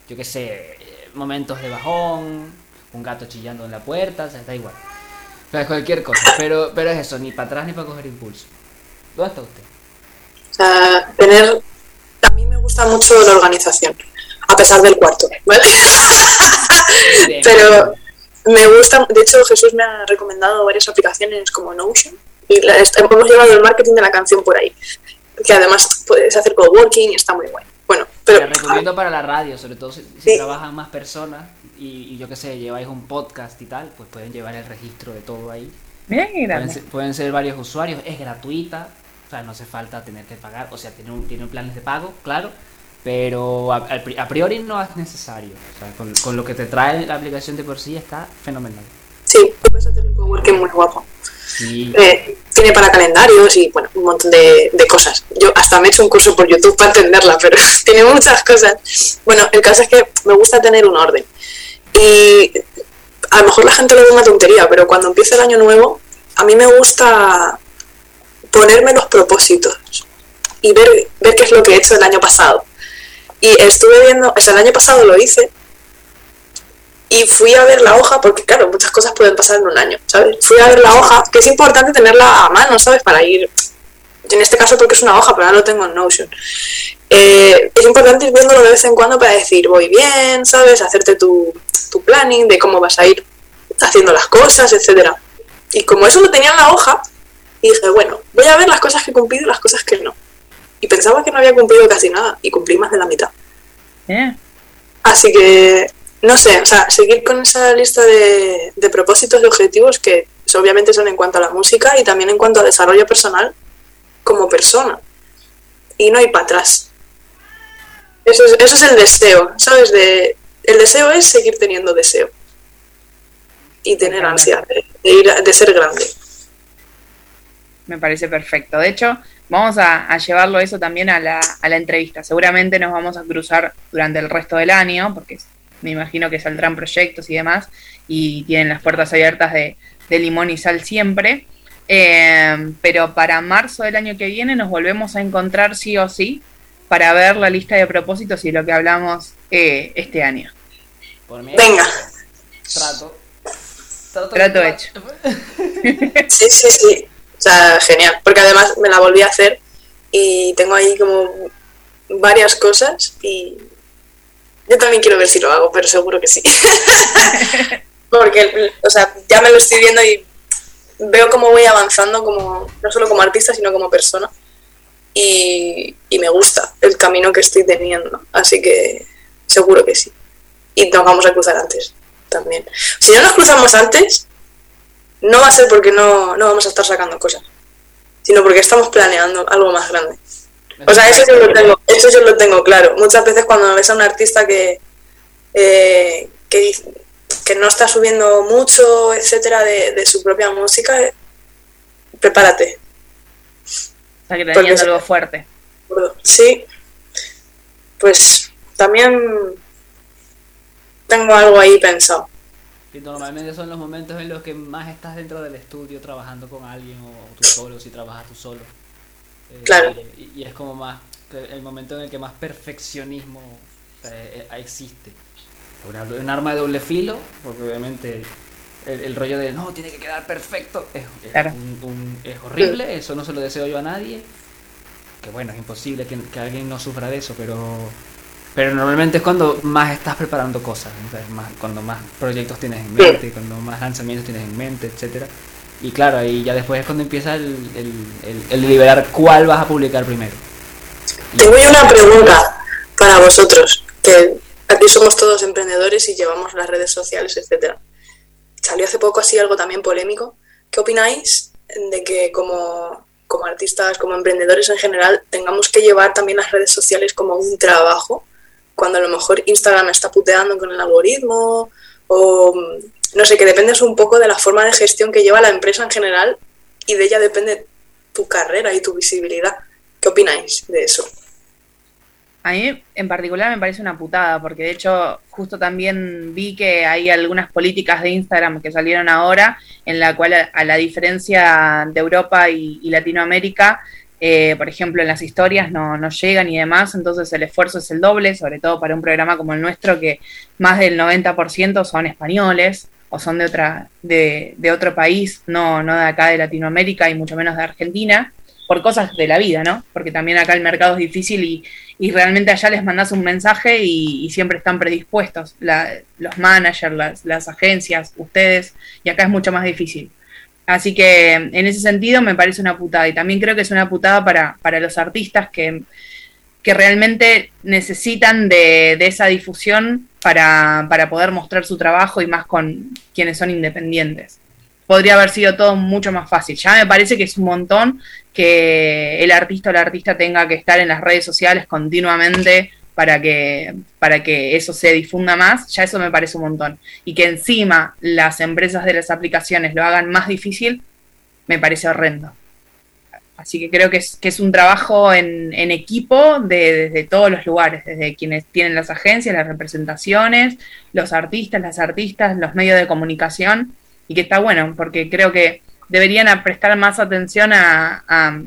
yo qué sé, momentos de bajón, un gato chillando en la puerta, o sea, da igual. O sea, cualquier cosa, pero, pero es eso, ni para atrás ni para coger impulso. ¿Dónde está usted? O sea, tener. A mí me gusta mucho la organización, a pesar del cuarto, ¿vale? Pero me gusta. De hecho, Jesús me ha recomendado varias aplicaciones como Notion y la- hemos llevado el marketing de la canción por ahí. Que además puedes hacer coworking y está muy guay. Bueno, pero. La recomiendo para la radio, sobre todo si, si trabajan más personas y, y yo qué sé, lleváis un podcast y tal, pues pueden llevar el registro de todo ahí. Qué Pueden ser, pueden ser varios usuarios, es gratuita, o sea, no hace falta tener que pagar, o sea, tiene, un, tiene planes de pago, claro, pero a, a priori no es necesario. O sea, con, con lo que te trae la aplicación de por sí está fenomenal. Sí, puedes hacer un coworking muy guapo. Sí. Eh, tiene para calendarios y bueno, un montón de, de cosas. Yo hasta me he hecho un curso por YouTube para entenderla, pero tiene muchas cosas. Bueno, el caso es que me gusta tener un orden. Y a lo mejor la gente lo ve una tontería, pero cuando empieza el año nuevo, a mí me gusta ponerme los propósitos y ver, ver qué es lo que he hecho el año pasado. Y estuve viendo, o sea, el año pasado lo hice y fui a ver la hoja, porque claro, muchas cosas pueden pasar en un año, ¿sabes? Fui a ver la hoja, que es importante tenerla a mano, ¿sabes? Para ir, en este caso porque es una hoja, pero ahora lo tengo en Notion. Eh, es importante ir viéndolo de vez en cuando para decir, voy bien, ¿sabes? Hacerte tu, tu planning de cómo vas a ir haciendo las cosas, etcétera. Y como eso lo tenía en la hoja, dije, bueno, voy a ver las cosas que he cumplido y las cosas que no. Y pensaba que no había cumplido casi nada, y cumplí más de la mitad. Eh, Así que, no sé, o sea, seguir con esa lista de, de propósitos y objetivos que obviamente son en cuanto a la música y también en cuanto a desarrollo personal como persona. Y no hay para atrás. Eso es, eso es el deseo, ¿sabes? De, el deseo es seguir teniendo deseo. Y tener ansia de, de ir de ser grande. Me parece perfecto. De hecho, vamos a, a llevarlo eso también a la, a la entrevista. Seguramente nos vamos a cruzar durante el resto del año, porque me imagino que saldrán proyectos y demás, y tienen las puertas abiertas de, de limón y sal siempre. Eh, pero para marzo del año que viene nos volvemos a encontrar sí o sí para ver la lista de propósitos y lo que hablamos eh, este año. Venga. Trato. Trato hecho. Sí, sí, sí. O sea, genial. Porque además me la volví a hacer y tengo ahí como varias cosas y yo también quiero ver si lo hago, pero seguro que sí. Porque, o sea, ya me lo estoy viendo y veo cómo voy avanzando como no solo como artista, sino como persona. Y, y me gusta el camino que estoy teniendo. Así que seguro que sí. Y nos vamos a cruzar antes también. Si no nos cruzamos antes, no va a ser porque no, no vamos a estar sacando cosas, sino porque estamos planeando algo más grande. O sea, eso yo lo tengo, eso yo lo tengo claro. Muchas veces cuando ves a un artista que, eh, que, que no está subiendo mucho, etcétera, de, de su propia música, eh, prepárate. O sea, que Porque algo fuerte. Sí, pues también tengo algo ahí pensado. Y normalmente son los momentos en los que más estás dentro del estudio trabajando con alguien o tú solo, si trabajas tú solo. Eh, Claro. Y, y es como más el momento en el que más perfeccionismo eh, eh, existe. Un arma de doble filo, porque obviamente el, el rollo de no, tiene que quedar perfecto es, es Claro. un- un- es horrible, eso no se lo deseo yo a nadie. Que bueno, es imposible que, que alguien no sufra de eso, pero pero normalmente es cuando más estás preparando cosas, ¿sabes? más, cuando más proyectos tienes en mente, cuando más lanzamientos tienes en mente, etcétera. Y claro, ahí ya después es cuando empieza el, el, el- el deliberar cuál vas a publicar primero. Tengo yo una pregunta para vosotros, que aquí somos todos emprendedores y llevamos las redes sociales, etcétera. Salió hace poco así algo también polémico. ¿Qué opináis de que como, como artistas, como emprendedores en general, tengamos que llevar también las redes sociales como un trabajo? Cuando a lo mejor Instagram está puteando con el algoritmo o mm, no sé, que dependes un poco de la forma de gestión que lleva la empresa en general y de ella depende tu carrera y tu visibilidad. ¿Qué opináis de eso? A mí en particular me parece una putada, porque de hecho justo también vi que hay algunas políticas de Instagram que salieron ahora, en la cual a, la diferencia de Europa y, y Latinoamérica, eh, por ejemplo, en las historias no, no llegan y demás, entonces el esfuerzo es el doble, sobre todo para un programa como el nuestro, que más del 90% son españoles o son de, otra, de, otro país, no, no de acá de Latinoamérica y mucho menos de Argentina por cosas de la vida, ¿no? Porque también acá el mercado es difícil y, y realmente allá les mandas un mensaje y, siempre están predispuestos, la- los managers, las agencias, ustedes, y acá es mucho más difícil. Así que en ese sentido me parece una putada y también creo que es una putada para, para los artistas que, que realmente necesitan de, de esa difusión para, para poder mostrar su trabajo y más con quienes son independientes podría haber sido todo mucho más fácil. Ya me parece que es un montón que el artista o la artista tenga que estar en las redes sociales continuamente para que, para que eso se difunda más, ya eso me parece un montón. Y que encima las empresas de las aplicaciones lo hagan más difícil, me parece horrendo. Así que creo que es, que es un trabajo en, equipo de- desde todos los lugares, desde quienes tienen las agencias, las representaciones, los artistas, las artistas, los medios de comunicación, y que está bueno, porque creo que deberían prestar más atención a-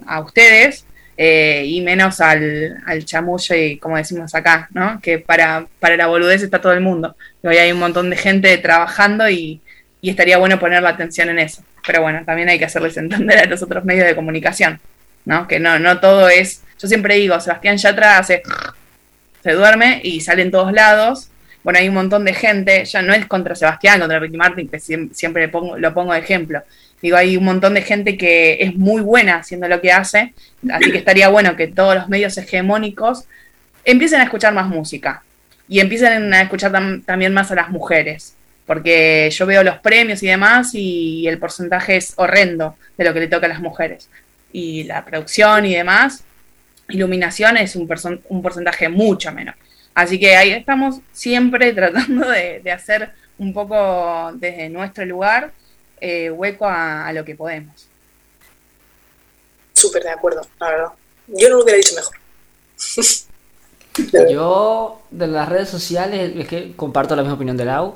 a ustedes eh, y menos al, al chamullo y como decimos acá, ¿no? Que para, para la boludez está todo el mundo. Hoy hay un montón de gente trabajando y, y estaría bueno poner la atención en eso. Pero bueno, también hay que hacerles entender a los otros medios de comunicación, ¿no? Que no, no todo es... Yo siempre digo, Sebastián Yatra hace... Se duerme y sale en todos lados. Bueno, hay un montón de gente, ya no es contra Sebastián, contra Ricky Martin, que siem- siempre pongo- lo pongo de ejemplo. Digo, hay un montón de gente que es muy buena haciendo lo que hace, así que estaría bueno que todos los medios hegemónicos empiecen a escuchar más música y empiecen a escuchar tam- también más a las mujeres, porque yo veo los premios y demás y el porcentaje es horrendo de lo que le toca a las mujeres. Y la producción y demás, iluminación es un, un porcentaje mucho menor. Así que ahí estamos siempre tratando de, de hacer un poco desde nuestro lugar eh, hueco a, a lo que podemos. Súper de acuerdo, la verdad. Yo no lo hubiera dicho mejor. Yo, de las redes sociales, es que comparto la misma opinión de Lau.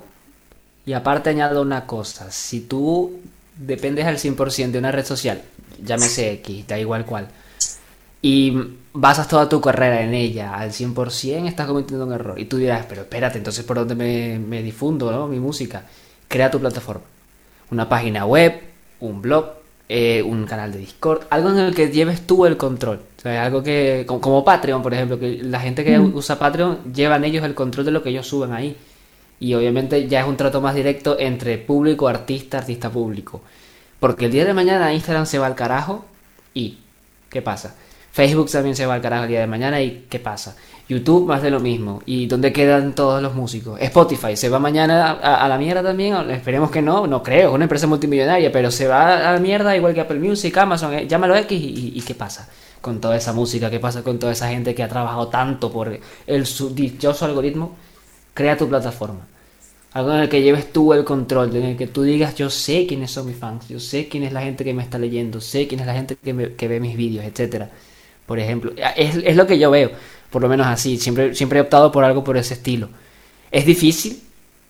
Y aparte añado una cosa. Si tú dependes al 100% de una red social, llámese X, da igual cuál, y basas toda tu carrera en ella al 100%, estás cometiendo un error. Y tú dirás, pero espérate, entonces ¿por dónde me, me difundo ¿no? mi música? Crea tu plataforma. Una página web, un blog, eh, un canal de Discord, algo en el que lleves tú el control. O sea, algo que, como, como Patreon, por ejemplo, que la gente que Mm. usa Patreon llevan ellos el control de lo que ellos suben ahí. Y obviamente ya es un trato más directo entre público, artista, artista público. Porque el día de mañana Instagram se va al carajo y ¿qué pasa? Facebook también se va al carajo el día de mañana y ¿qué pasa? YouTube más de lo mismo. ¿Y dónde quedan todos los músicos? Spotify se va mañana a, la mierda también. Esperemos que no, no creo, es una empresa multimillonaria, pero se va a la mierda igual que Apple Music, Amazon, eh, llámalo X y, ¿qué pasa? Con toda esa música, ¿qué pasa con toda esa gente que ha trabajado tanto por el dichoso algoritmo? Crea tu plataforma. Algo en el que lleves tú el control, en el que tú digas, yo sé quiénes son mis fans, yo sé quién es la gente que me está leyendo, sé quién es la gente que, me- ve mis vídeos, etcétera. Por ejemplo, es lo que yo veo, por lo menos así, siempre, siempre he optado por algo por ese estilo. Es difícil,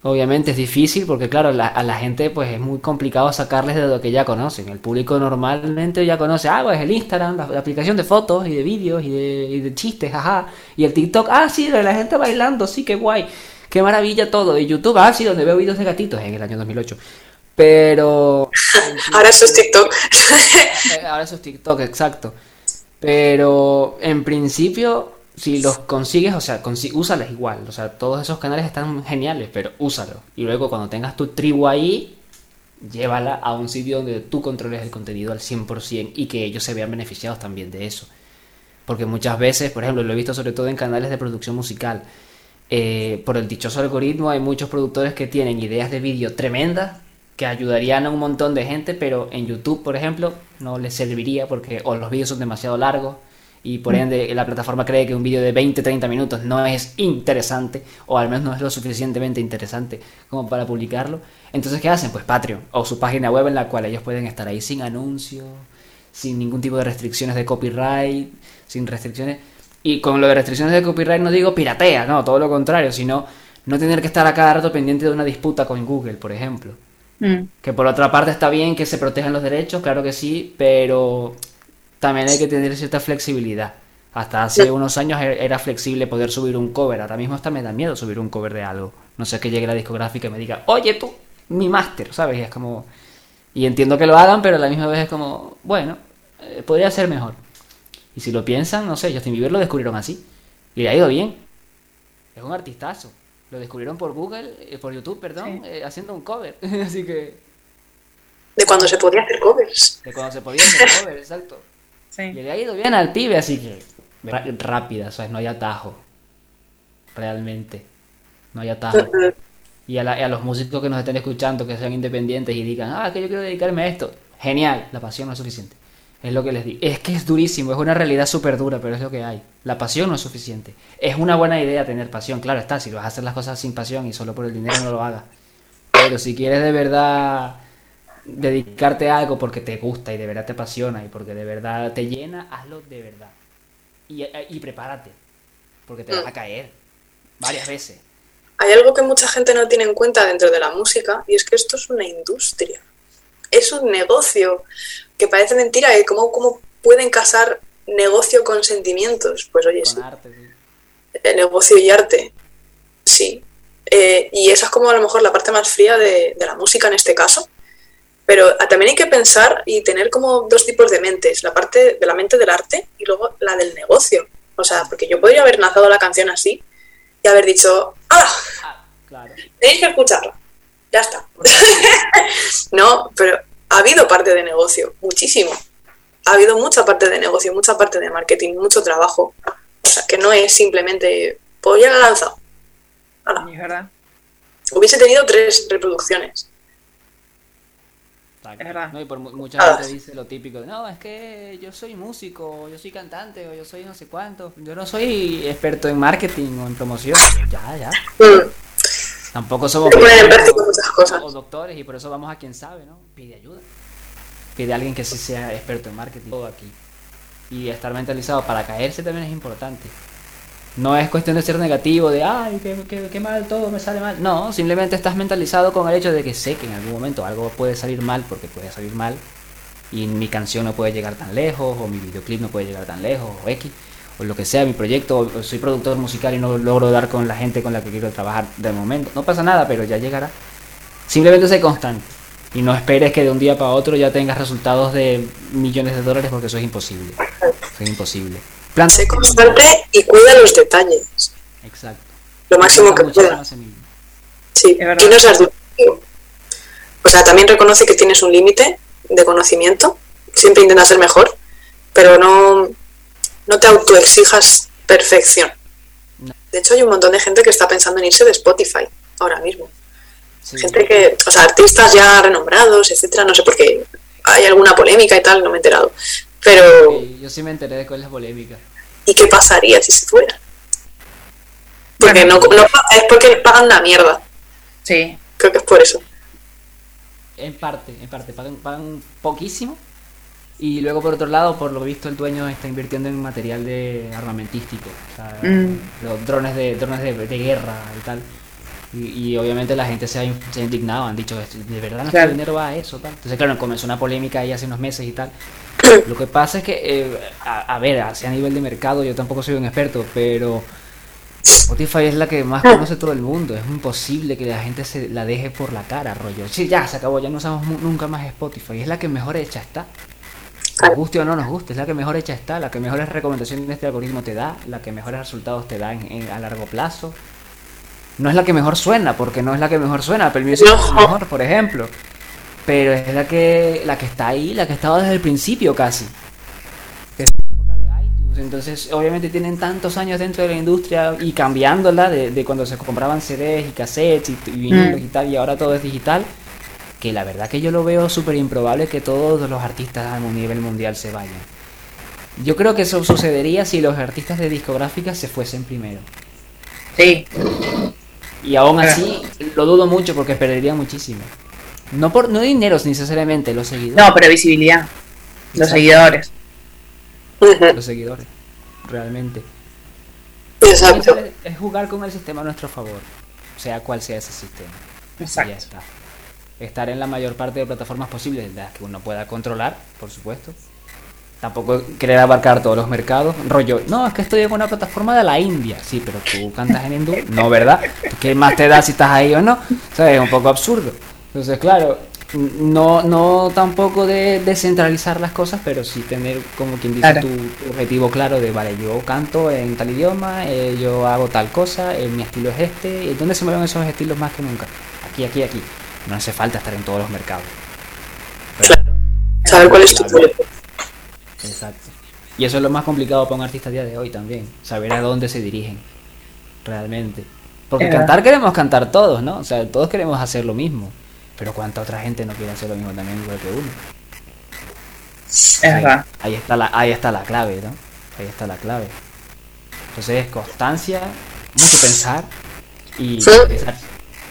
obviamente es difícil, porque claro, la- a la gente pues es muy complicado sacarles de lo que ya conocen. El público normalmente ya conoce, ah, pues el Instagram, la, la aplicación de fotos y de vídeos y de, y de chistes, jaja. Y el TikTok, ah, sí, la gente bailando, sí, qué guay. Qué maravilla todo. Y YouTube, ah, sí, donde veo vídeos de gatitos en el año 2008. Pero... Ahora eso es TikTok. Ahora eso es TikTok, exacto. Pero en principio, si los consigues, o sea, consi- úsalos igual. O sea, todos esos canales están geniales, pero úsalos. Y luego cuando tengas tu tribu ahí, llévala a un sitio donde tú controles el contenido al 100% y que ellos se vean beneficiados también de eso. Porque muchas veces, por ejemplo, lo he visto sobre todo en canales de producción musical. eh, por el dichoso algoritmo hay muchos productores que tienen ideas de vídeo tremendas que ayudarían a un montón de gente, pero en YouTube, por ejemplo, no les serviría porque o los vídeos son demasiado largos y por ende la plataforma cree que un vídeo de 20-30 minutos no es interesante o al menos no es lo suficientemente interesante como para publicarlo. Entonces, ¿qué hacen? Pues Patreon o su página web en la cual ellos pueden estar ahí sin anuncios, sin ningún tipo de restricciones de copyright, sin restricciones. Y con lo de restricciones de copyright no digo piratea, no, todo lo contrario, sino no tener que estar a cada rato pendiente de una disputa con Google, por ejemplo. Mm. Que por otra parte está bien que se protejan los derechos, claro que sí, pero también hay que tener cierta flexibilidad. Hasta hace unos años e- era flexible poder subir un cover, ahora mismo hasta me da miedo subir un cover de algo. No sé que llegue la discográfica y me diga, oye tú, mi máster, ¿sabes? Y es como... Y entiendo que lo hagan, pero a la misma vez es como, bueno, eh, podría ser mejor. Y si lo piensan, no sé, Justin Bieber lo descubrieron así. Y le ha ido bien. Es un artistazo. Lo descubrieron por Google, eh, por YouTube, perdón, eh, haciendo un cover. así que... De cuando se podía hacer covers. De cuando se podía hacer cover, exacto. Y le ha ido bien al pibe, así que rápida, ¿sabes? No hay atajo. Realmente. No hay atajo. Y a, la- y a los músicos que nos estén escuchando, que sean independientes y digan, ah, que yo quiero dedicarme a esto. Genial, la pasión no es suficiente. Es lo que les digo. Es que es durísimo, es una realidad súper dura, pero es lo que hay. La pasión no es suficiente. Es una buena idea tener pasión, claro está. Si vas a hacer las cosas sin pasión y solo por el dinero, no lo hagas. Pero si quieres de verdad dedicarte a algo porque te gusta y de verdad te apasiona y porque de verdad te llena, hazlo de verdad. Y, y prepárate, porque te vas a caer varias veces. Hay algo que mucha gente no tiene en cuenta dentro de la música y es que esto es una industria. Es un negocio que parece mentira. ¿Cómo, ¿Cómo pueden casar negocio con sentimientos? Pues oye, sí. Con arte, sí. Eh, negocio y arte. Sí. Eh, y esa es como a lo mejor la parte más fría de, de la música en este caso. Pero ah, también hay que pensar y tener como dos tipos de mentes. La parte de la mente del arte y luego la del negocio. O sea, porque yo podría haber lanzado la canción así y haber dicho, ¡ah! Claro. Tenéis que escucharla. Ya está. no, pero ha habido parte de negocio, muchísimo. Ha habido mucha parte de negocio, mucha parte de marketing, mucho trabajo. O sea, que no es simplemente, pues ya la he lanzado. Hala. Es verdad. Hubiese tenido tres reproducciones. Es verdad. No, y por mu- mucha Ah. gente dice lo típico, de, no, es que yo soy músico, yo soy cantante, o yo soy no sé cuánto. Yo no soy experto en marketing o en promoción. Ya, ya. Mm. Tampoco somos cosas. o doctores y por eso vamos a quien sabe, ¿no? Pide ayuda. Pide a alguien que sí sea experto en marketing. Todo aquí. Y estar mentalizado para caerse también es importante. No es cuestión de ser negativo, de, ay, qué, mal, todo me sale mal. No, simplemente estás mentalizado con el hecho de que sé que en algún momento algo puede salir mal, porque puede salir mal, y mi canción no puede llegar tan lejos, o mi videoclip no puede llegar tan lejos, o X, o lo que sea, mi proyecto, o soy productor musical y no logro dar con la gente con la que quiero trabajar de momento. No pasa nada, pero ya llegará. Simplemente sé constante. Y no esperes que de un día para otro ya tengas resultados de millones de dólares porque eso es imposible. Eso es imposible. Plan- Sé constante y cuida los detalles. Exacto. Lo máximo que pueda. Sí, y no seas duro. O sea, también reconoce que tienes un límite de conocimiento. Siempre intenta ser mejor, pero no, no te autoexijas perfección. De hecho, hay un montón de gente que está pensando en irse de Spotify ahora mismo. Gente que, o sea, artistas ya renombrados, etcétera, no sé por qué hay alguna polémica y tal, no me he enterado. Pero, Sí, yo sí me enteré de cuál es la polémica. ¿y qué pasaría si se fuera? Porque no, no- es porque pagan una mierda. Sí. Creo que es por eso. En parte, en parte, pagan, pagan poquísimo. Y luego, por otro lado, por lo visto, el dueño está invirtiendo en material de armamentístico. O sea, Mm. los drones de drones de, de guerra y tal. Y, y obviamente la gente se ha, in- se ha indignado, han dicho, ¿de verdad nuestro Claro. dinero va a eso? Tal? Entonces, claro, comenzó una polémica ahí hace unos meses y tal. Lo que pasa es que, eh, a, a ver, así a nivel de mercado, yo tampoco soy un experto, pero Spotify es la que más conoce todo el mundo. Es imposible que la gente se la deje por la cara, rollo. Sí, ya se acabó, ya no usamos nunca más Spotify. Es la que mejor hecha está. Nos guste o no nos guste, es la que mejor hecha está, la que mejores recomendaciones de este algoritmo te da, la que mejores resultados te da en- en- a largo plazo. No es la que mejor suena, porque no es la que mejor suena, Apple Music es mejor, por ejemplo. Pero es la que, la que está ahí, la que estaba desde el principio casi. Desde la época de iTunes. Entonces, obviamente tienen tantos años dentro de la industria y cambiándola de, de cuando se compraban CDs y cassettes y, y vinilos Mm. y tal, y ahora todo es digital. Que la verdad que yo lo veo súper improbable que todos los artistas a un nivel mundial se vayan. Yo creo que eso sucedería si los artistas de discográficas se fuesen primero. Sí. Y aún así, lo dudo mucho porque perdería muchísimo. No por no dineros necesariamente, los seguidores. No, pero visibilidad. Los seguidores. Los seguidores, realmente. Exacto. Es- jugar con el sistema a nuestro favor, sea cual sea ese sistema. Y Exacto. ya está. Estar en la mayor parte de plataformas posibles, las que uno pueda controlar, por supuesto. Tampoco querer abarcar todos los mercados. Rollo, no, es que estoy en una plataforma de la India. Sí, pero tú cantas en hindú. No, ¿verdad? ¿Qué más te da si estás ahí o no? O sea, es un poco absurdo. Entonces, claro, no, no tampoco de descentralizar las cosas, pero sí tener, como quien dice, Claro. tu, objetivo claro de, vale, yo canto en tal idioma, eh, yo hago tal cosa, eh, mi estilo es este. ¿Y dónde se mueven esos estilos más que nunca? Aquí, aquí, aquí. No hace falta estar en todos los mercados. Saber cuál es tu público. Exacto. Y eso es lo más complicado para un artista a día de hoy también, saber a dónde se dirigen realmente. Porque cantar queremos cantar todos, ¿no? O sea, todos queremos hacer lo mismo. Pero cuánta otra gente no quiere hacer lo mismo también igual que uno. Es verdad. Ahí está la, ahí está la clave, ¿no? Ahí está la clave. Entonces, constancia, mucho pensar y Sí. mentalizarse.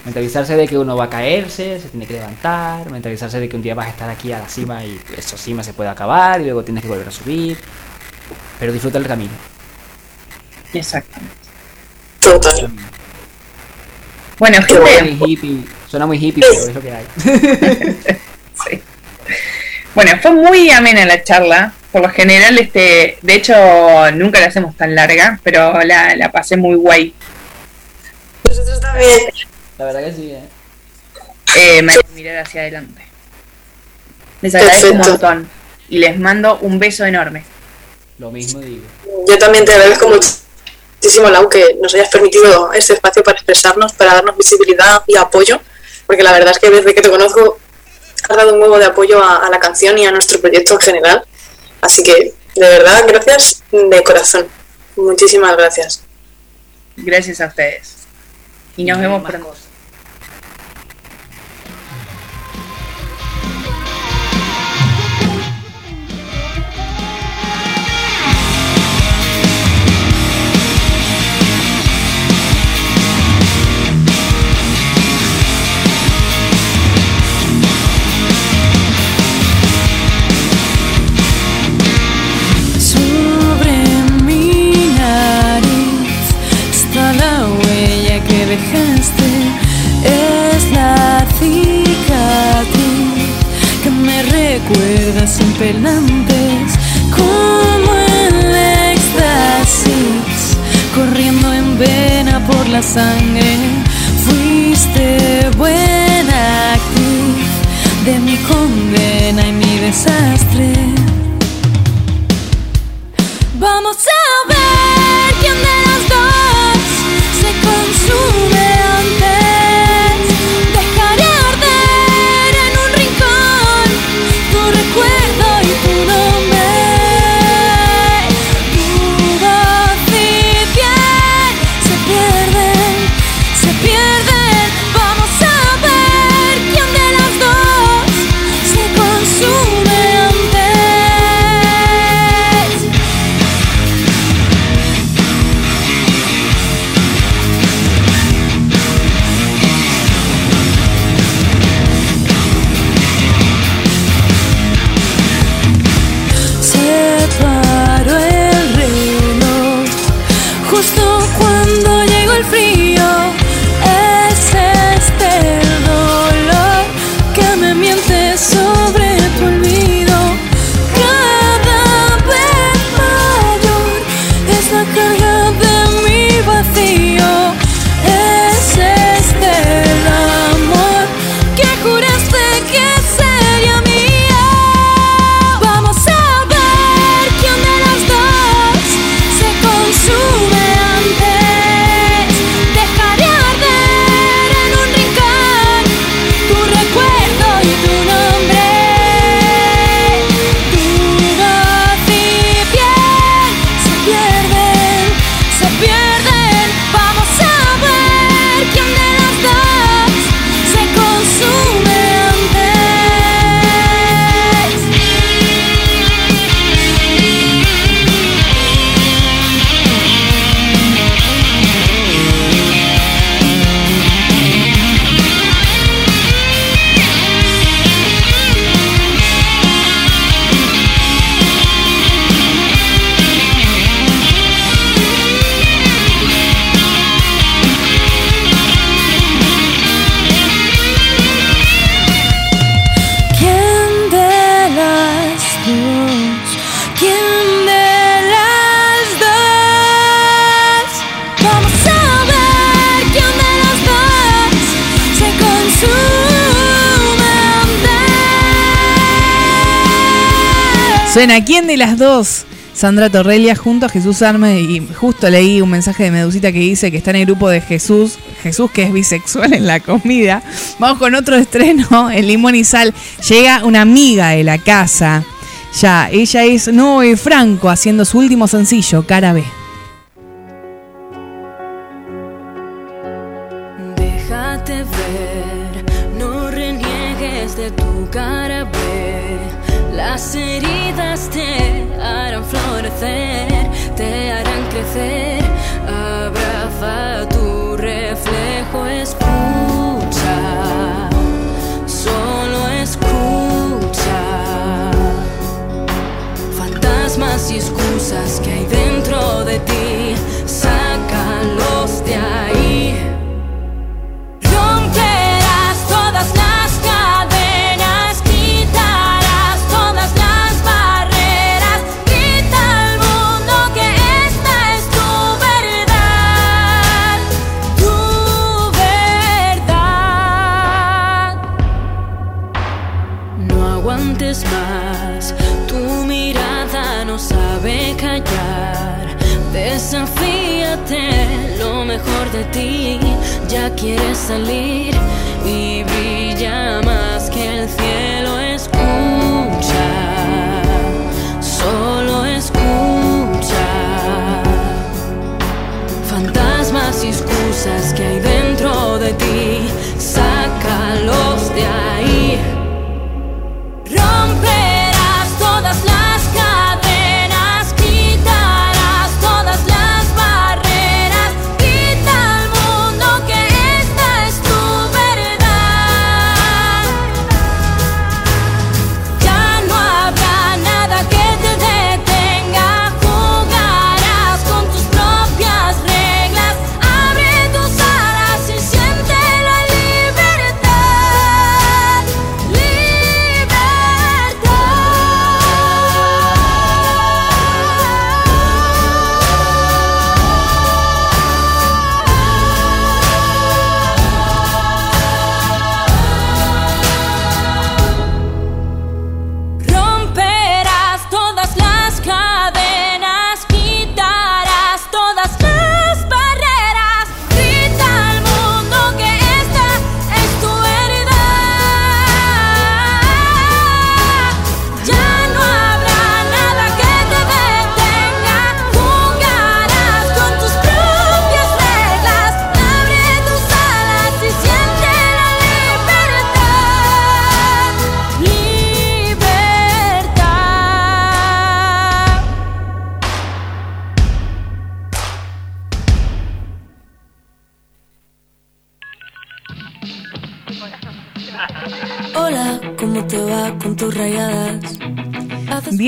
Mentalizarse de que uno va a caerse, se tiene que levantar, mentalizarse de que un día vas a estar aquí a la cima y esa cima se puede acabar y luego tienes que volver a subir. Pero disfruta el camino. Exactamente. Total. Bueno, Suena muy hippie, suena muy hippie, pero es lo que hay. Sí. Bueno, fue muy amena la charla. Por lo general, este, de hecho, nunca la hacemos tan larga, pero la, la pasé muy guay. Nosotros también. La verdad que sí, ¿eh? Eh, me hace mirar hacia adelante. Les agradezco un montón y les mando un beso enorme. Lo mismo digo. Yo también te agradezco muchísimo, Lau, que nos hayas permitido este espacio para expresarnos, para darnos visibilidad y apoyo, porque la verdad es que desde que te conozco has dado un huevo de apoyo a, a la canción y a nuestro proyecto en general. Así que, de verdad, gracias de corazón. Muchísimas gracias. Gracias a ustedes. Y nos vemos Más pronto. dejaste es la cicatriz que me recuerda siempre el antes, como el éxtasis, corriendo en vena por la sangre. Fuiste buena actriz de mi condena y mi desastre. Suena, ¿quién de las dos? Sandra Torrelia junto a Jesús Arme y justo leí un mensaje de Medusita que dice que está en el grupo de Jesús, Jesús que es bisexual en la comida. Vamos con otro estreno, el limón y sal. Llega una amiga de la casa. Ya, ella es Noe Franco haciendo su último sencillo, Cara B.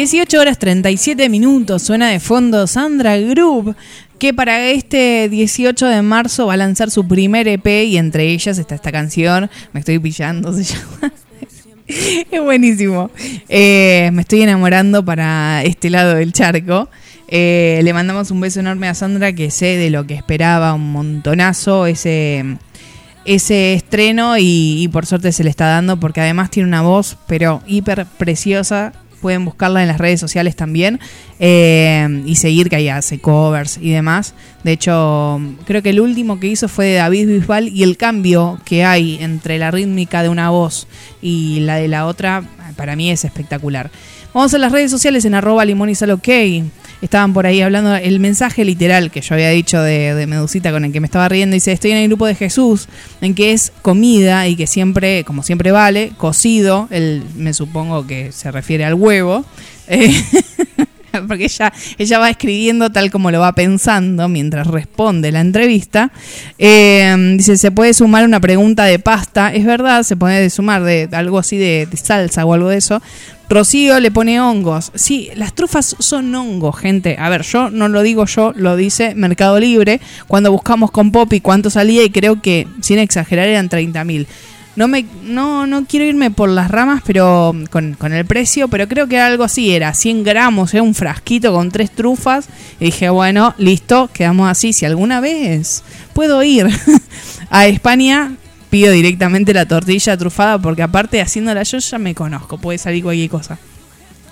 18 horas 37 minutos, suena de fondo Sandra Group, que para este 18 de marzo va a lanzar su primer EP y entre ellas está esta canción, me estoy pillando, se llama. Es buenísimo. Eh, me estoy enamorando para este lado del charco. Eh, le mandamos un beso enorme a Sandra, que sé de lo que esperaba un montonazo ese, ese estreno y, y por suerte se le está dando porque además tiene una voz pero hiper preciosa. Pueden buscarla en las redes sociales también eh, y seguir que ahí hace covers y demás. De hecho, creo que el último que hizo fue de David Bisbal y el cambio que hay entre la rítmica de una voz y la de la otra para mí es espectacular. Vamos a las redes sociales en arroba limón y sal. Estaban por ahí hablando el mensaje literal que yo había dicho de, de Medusita con el que me estaba riendo. Dice, estoy en el grupo de Jesús, en que es comida y que siempre, como siempre vale, cocido. Él me supongo que se refiere al huevo. Eh, porque ella, ella va escribiendo tal como lo va pensando mientras responde la entrevista. Eh, dice, se puede sumar una pregunta de pasta. Es verdad, se puede sumar de algo así de, de salsa o algo de eso. Rocío le pone hongos. Sí, las trufas son hongos, gente. A ver, yo no lo digo yo, lo dice Mercado Libre. Cuando buscamos con Poppy cuánto salía y creo que, sin exagerar, eran 30 mil. No, me, no, no quiero irme por las ramas pero con, con el precio, pero creo que era algo así, era 100 gramos, era un frasquito con tres trufas. Y dije, bueno, listo, quedamos así. Si alguna vez puedo ir a España, pido directamente la tortilla trufada porque aparte haciéndola yo ya me conozco, puede salir cualquier cosa.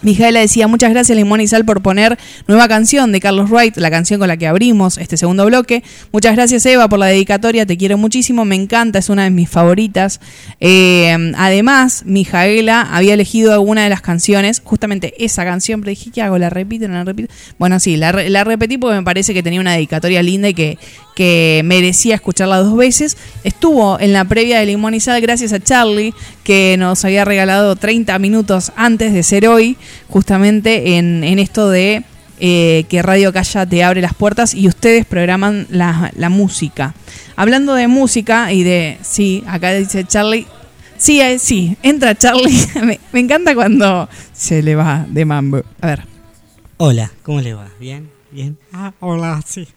Mijaela decía, muchas gracias Limón y Sal por poner nueva canción de Carlos Wright, la canción con la que abrimos este segundo bloque. Muchas gracias Eva por la dedicatoria, te quiero muchísimo, me encanta, es una de mis favoritas. Eh, además, Mijaela había elegido alguna de las canciones, justamente esa canción, pero dije, ¿qué hago? ¿La repito? ¿No la repito? Bueno, sí, la, la repetí porque me parece que tenía una dedicatoria linda y que, que merecía escucharla dos veces. Estuvo en la previa de Limón y Sal gracias a Charlie, que nos había regalado 30 minutos antes de ser hoy, justamente en, en esto de eh, que Radio Calla te abre las puertas y ustedes programan la, la música. Hablando de música y de, sí, acá dice Charlie, sí, eh, sí, entra Charlie, me, me encanta cuando se le va de mambo. A ver. Hola, ¿cómo le va? ¿Bien? ¿Bien? Ah, hola, sí.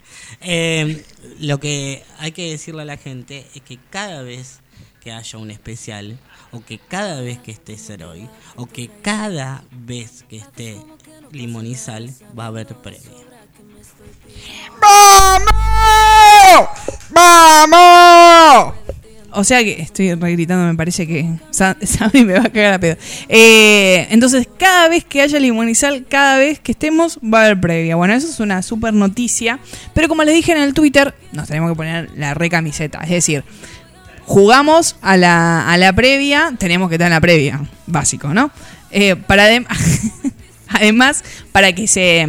Eh, lo que hay que decirle a la gente es que cada vez que haya un especial, o que cada vez que esté Seroy, o que cada vez que esté Sal, va a haber premio. ¡Vamos! ¡Vamos! O sea que estoy re gritando, me parece que Sa- Sammy me va a cagar a pedo. Eh, entonces, cada vez que haya limonizal, cada vez que estemos, va a haber previa. Bueno, eso es una super noticia. Pero como les dije en el Twitter, nos tenemos que poner la recamiseta. Es decir, jugamos a la, a la previa, tenemos que estar en la previa. Básico, ¿no? Eh, para adem- Además, para que se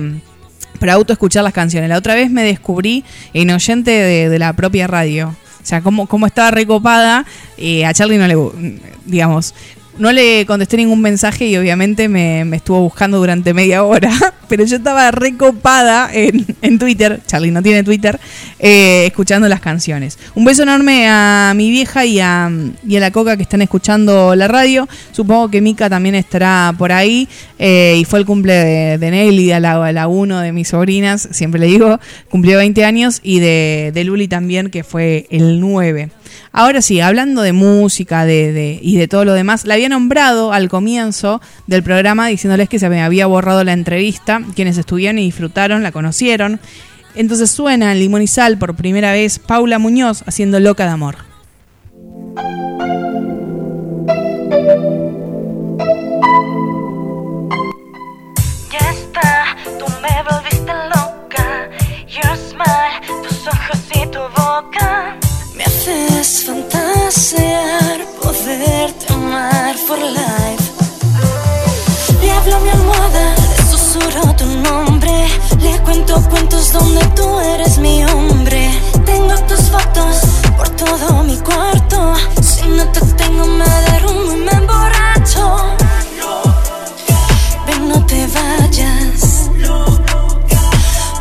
para auto escuchar las canciones. La otra vez me descubrí en oyente de, de la propia radio. O sea, cómo, cómo estaba recopada. eh, a Charlie no le, digamos, no le contesté ningún mensaje y obviamente me, me estuvo buscando durante media hora. Pero yo estaba recopada en, en Twitter. Charlie no tiene Twitter. eh, escuchando las canciones. Un beso enorme a mi vieja y a, y a la Coca que están escuchando la radio. Supongo que Mika también estará por ahí. eh, y fue el cumple de, de Nelly, a la, uno de mis sobrinas. Siempre le digo, cumplió 20 años. Y de, de Luli también, que fue el 9. Ahora sí, hablando de música de, de- y de todo lo demás, la había nombrado al comienzo del programa diciéndoles que se me había borrado la entrevista. Quienes estuvieron y disfrutaron, la conocieron. Entonces suena en Limón y Sal por primera vez Paula Muñoz haciendo Loca de Amor. Haces fantasear, poderte amar for life. Le hablo a mi almohada, le susurro tu nombre. Le cuento cuentos donde tú eres mi hombre. Tengo tus fotos por todo mi cuarto. Si no te tengo, me derrumbo y me emborracho. Ven, no te vayas.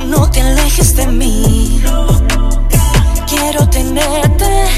No te alejes de mí. Quiero tenerte.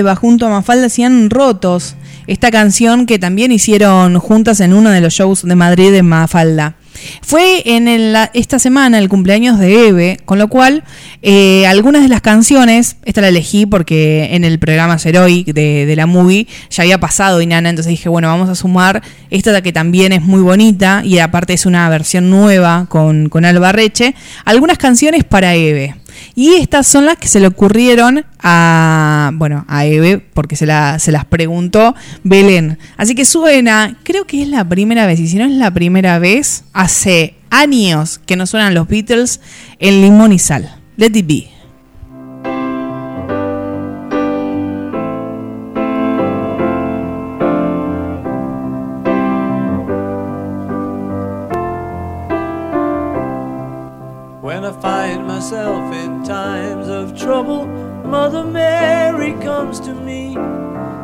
Alba junto a Mafalda hacían Rotos, esta canción que también hicieron juntas en uno de los shows de Madrid de Mafalda. Fue en esta semana el cumpleaños de Eve, con lo cual eh, algunas de las canciones, esta la elegí porque en el programa Zeroy de, la movie ya había pasado Inana, entonces dije, bueno, vamos a sumar esta que también es muy bonita y aparte es una versión nueva con, con Alba Reche, algunas canciones para Eve. Y estas son las que se le ocurrieron a, bueno, a Eve, porque se, la- se las preguntó Belén. Así que suena, creo que es la primera vez, y si no es la primera vez, hace años que no suenan los Beatles en Limón y Sal. Let it be.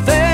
There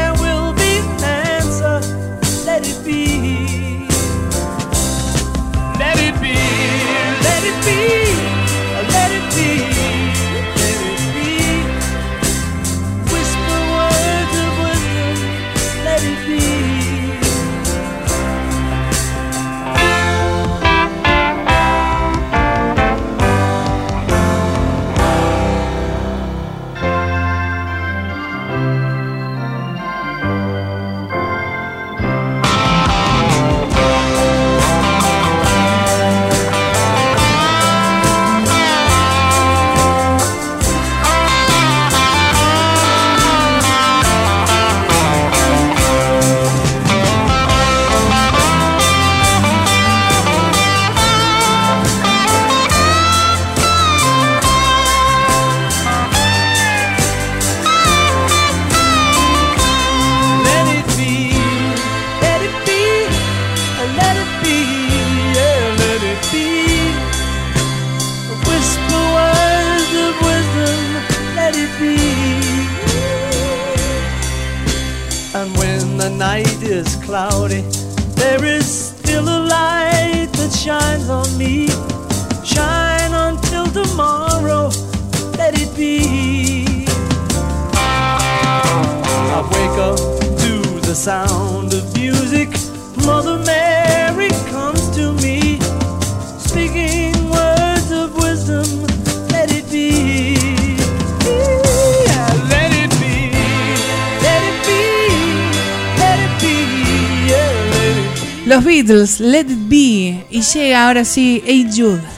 Let It Be. Y llega ahora sí, Hey Jude.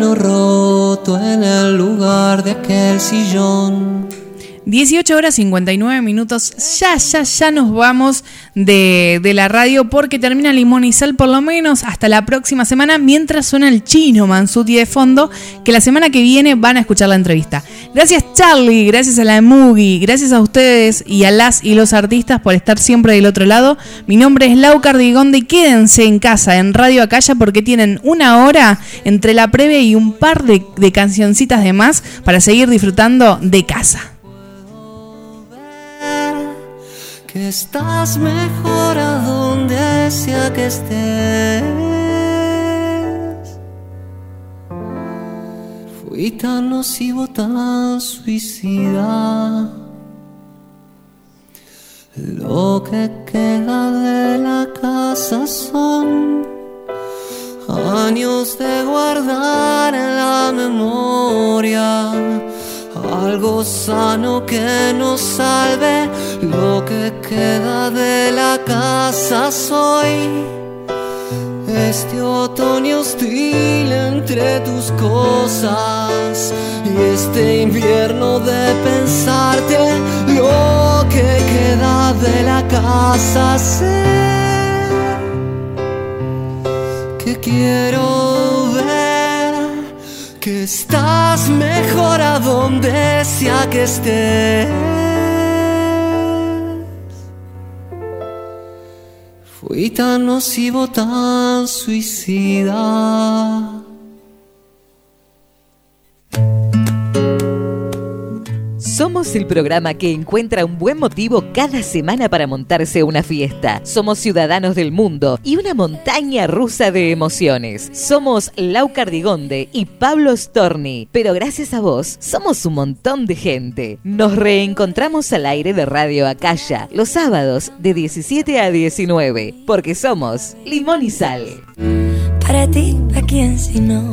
Roto en el lugar de aquel sillón. 18 horas 59 minutos. Ya, ya, ya nos vamos de, la radio porque termina Limón y Sal por lo menos hasta la próxima semana mientras suena el chino Mansuti de fondo que la semana que viene van a escuchar la entrevista. Gracias Charlie, gracias a la Mugi, gracias a ustedes y a las y los artistas por estar siempre del otro lado. Mi nombre es Lau Cardigonde quédense en casa en Radio Acaya porque tienen una hora entre la previa y un par de cancioncitas de más para seguir disfrutando de casa. Estás mejor a donde sea que estés. Fui tan nocivo, tan suicida. Lo que queda de la casa son años de guardar en la memoria. Algo sano que nos salve, lo que queda de la casa soy. Este otoño hostil entre tus cosas y este invierno de pensarte, lo que queda de la casa sé que quiero que estás mejor a donde sea que estés. Fui tan nocivo, tan suicida. Somos el programa que encuentra un buen motivo cada semana para montarse una fiesta. Somos ciudadanos del mundo y una montaña rusa de emociones. Somos Lau Cardigonde y Pablo Storni, pero gracias a vos somos un montón de gente. Nos reencontramos al aire de Radio Acaya los sábados de 17 a 19, porque somos Limón y Sal. Para ti, ¿a quién si no?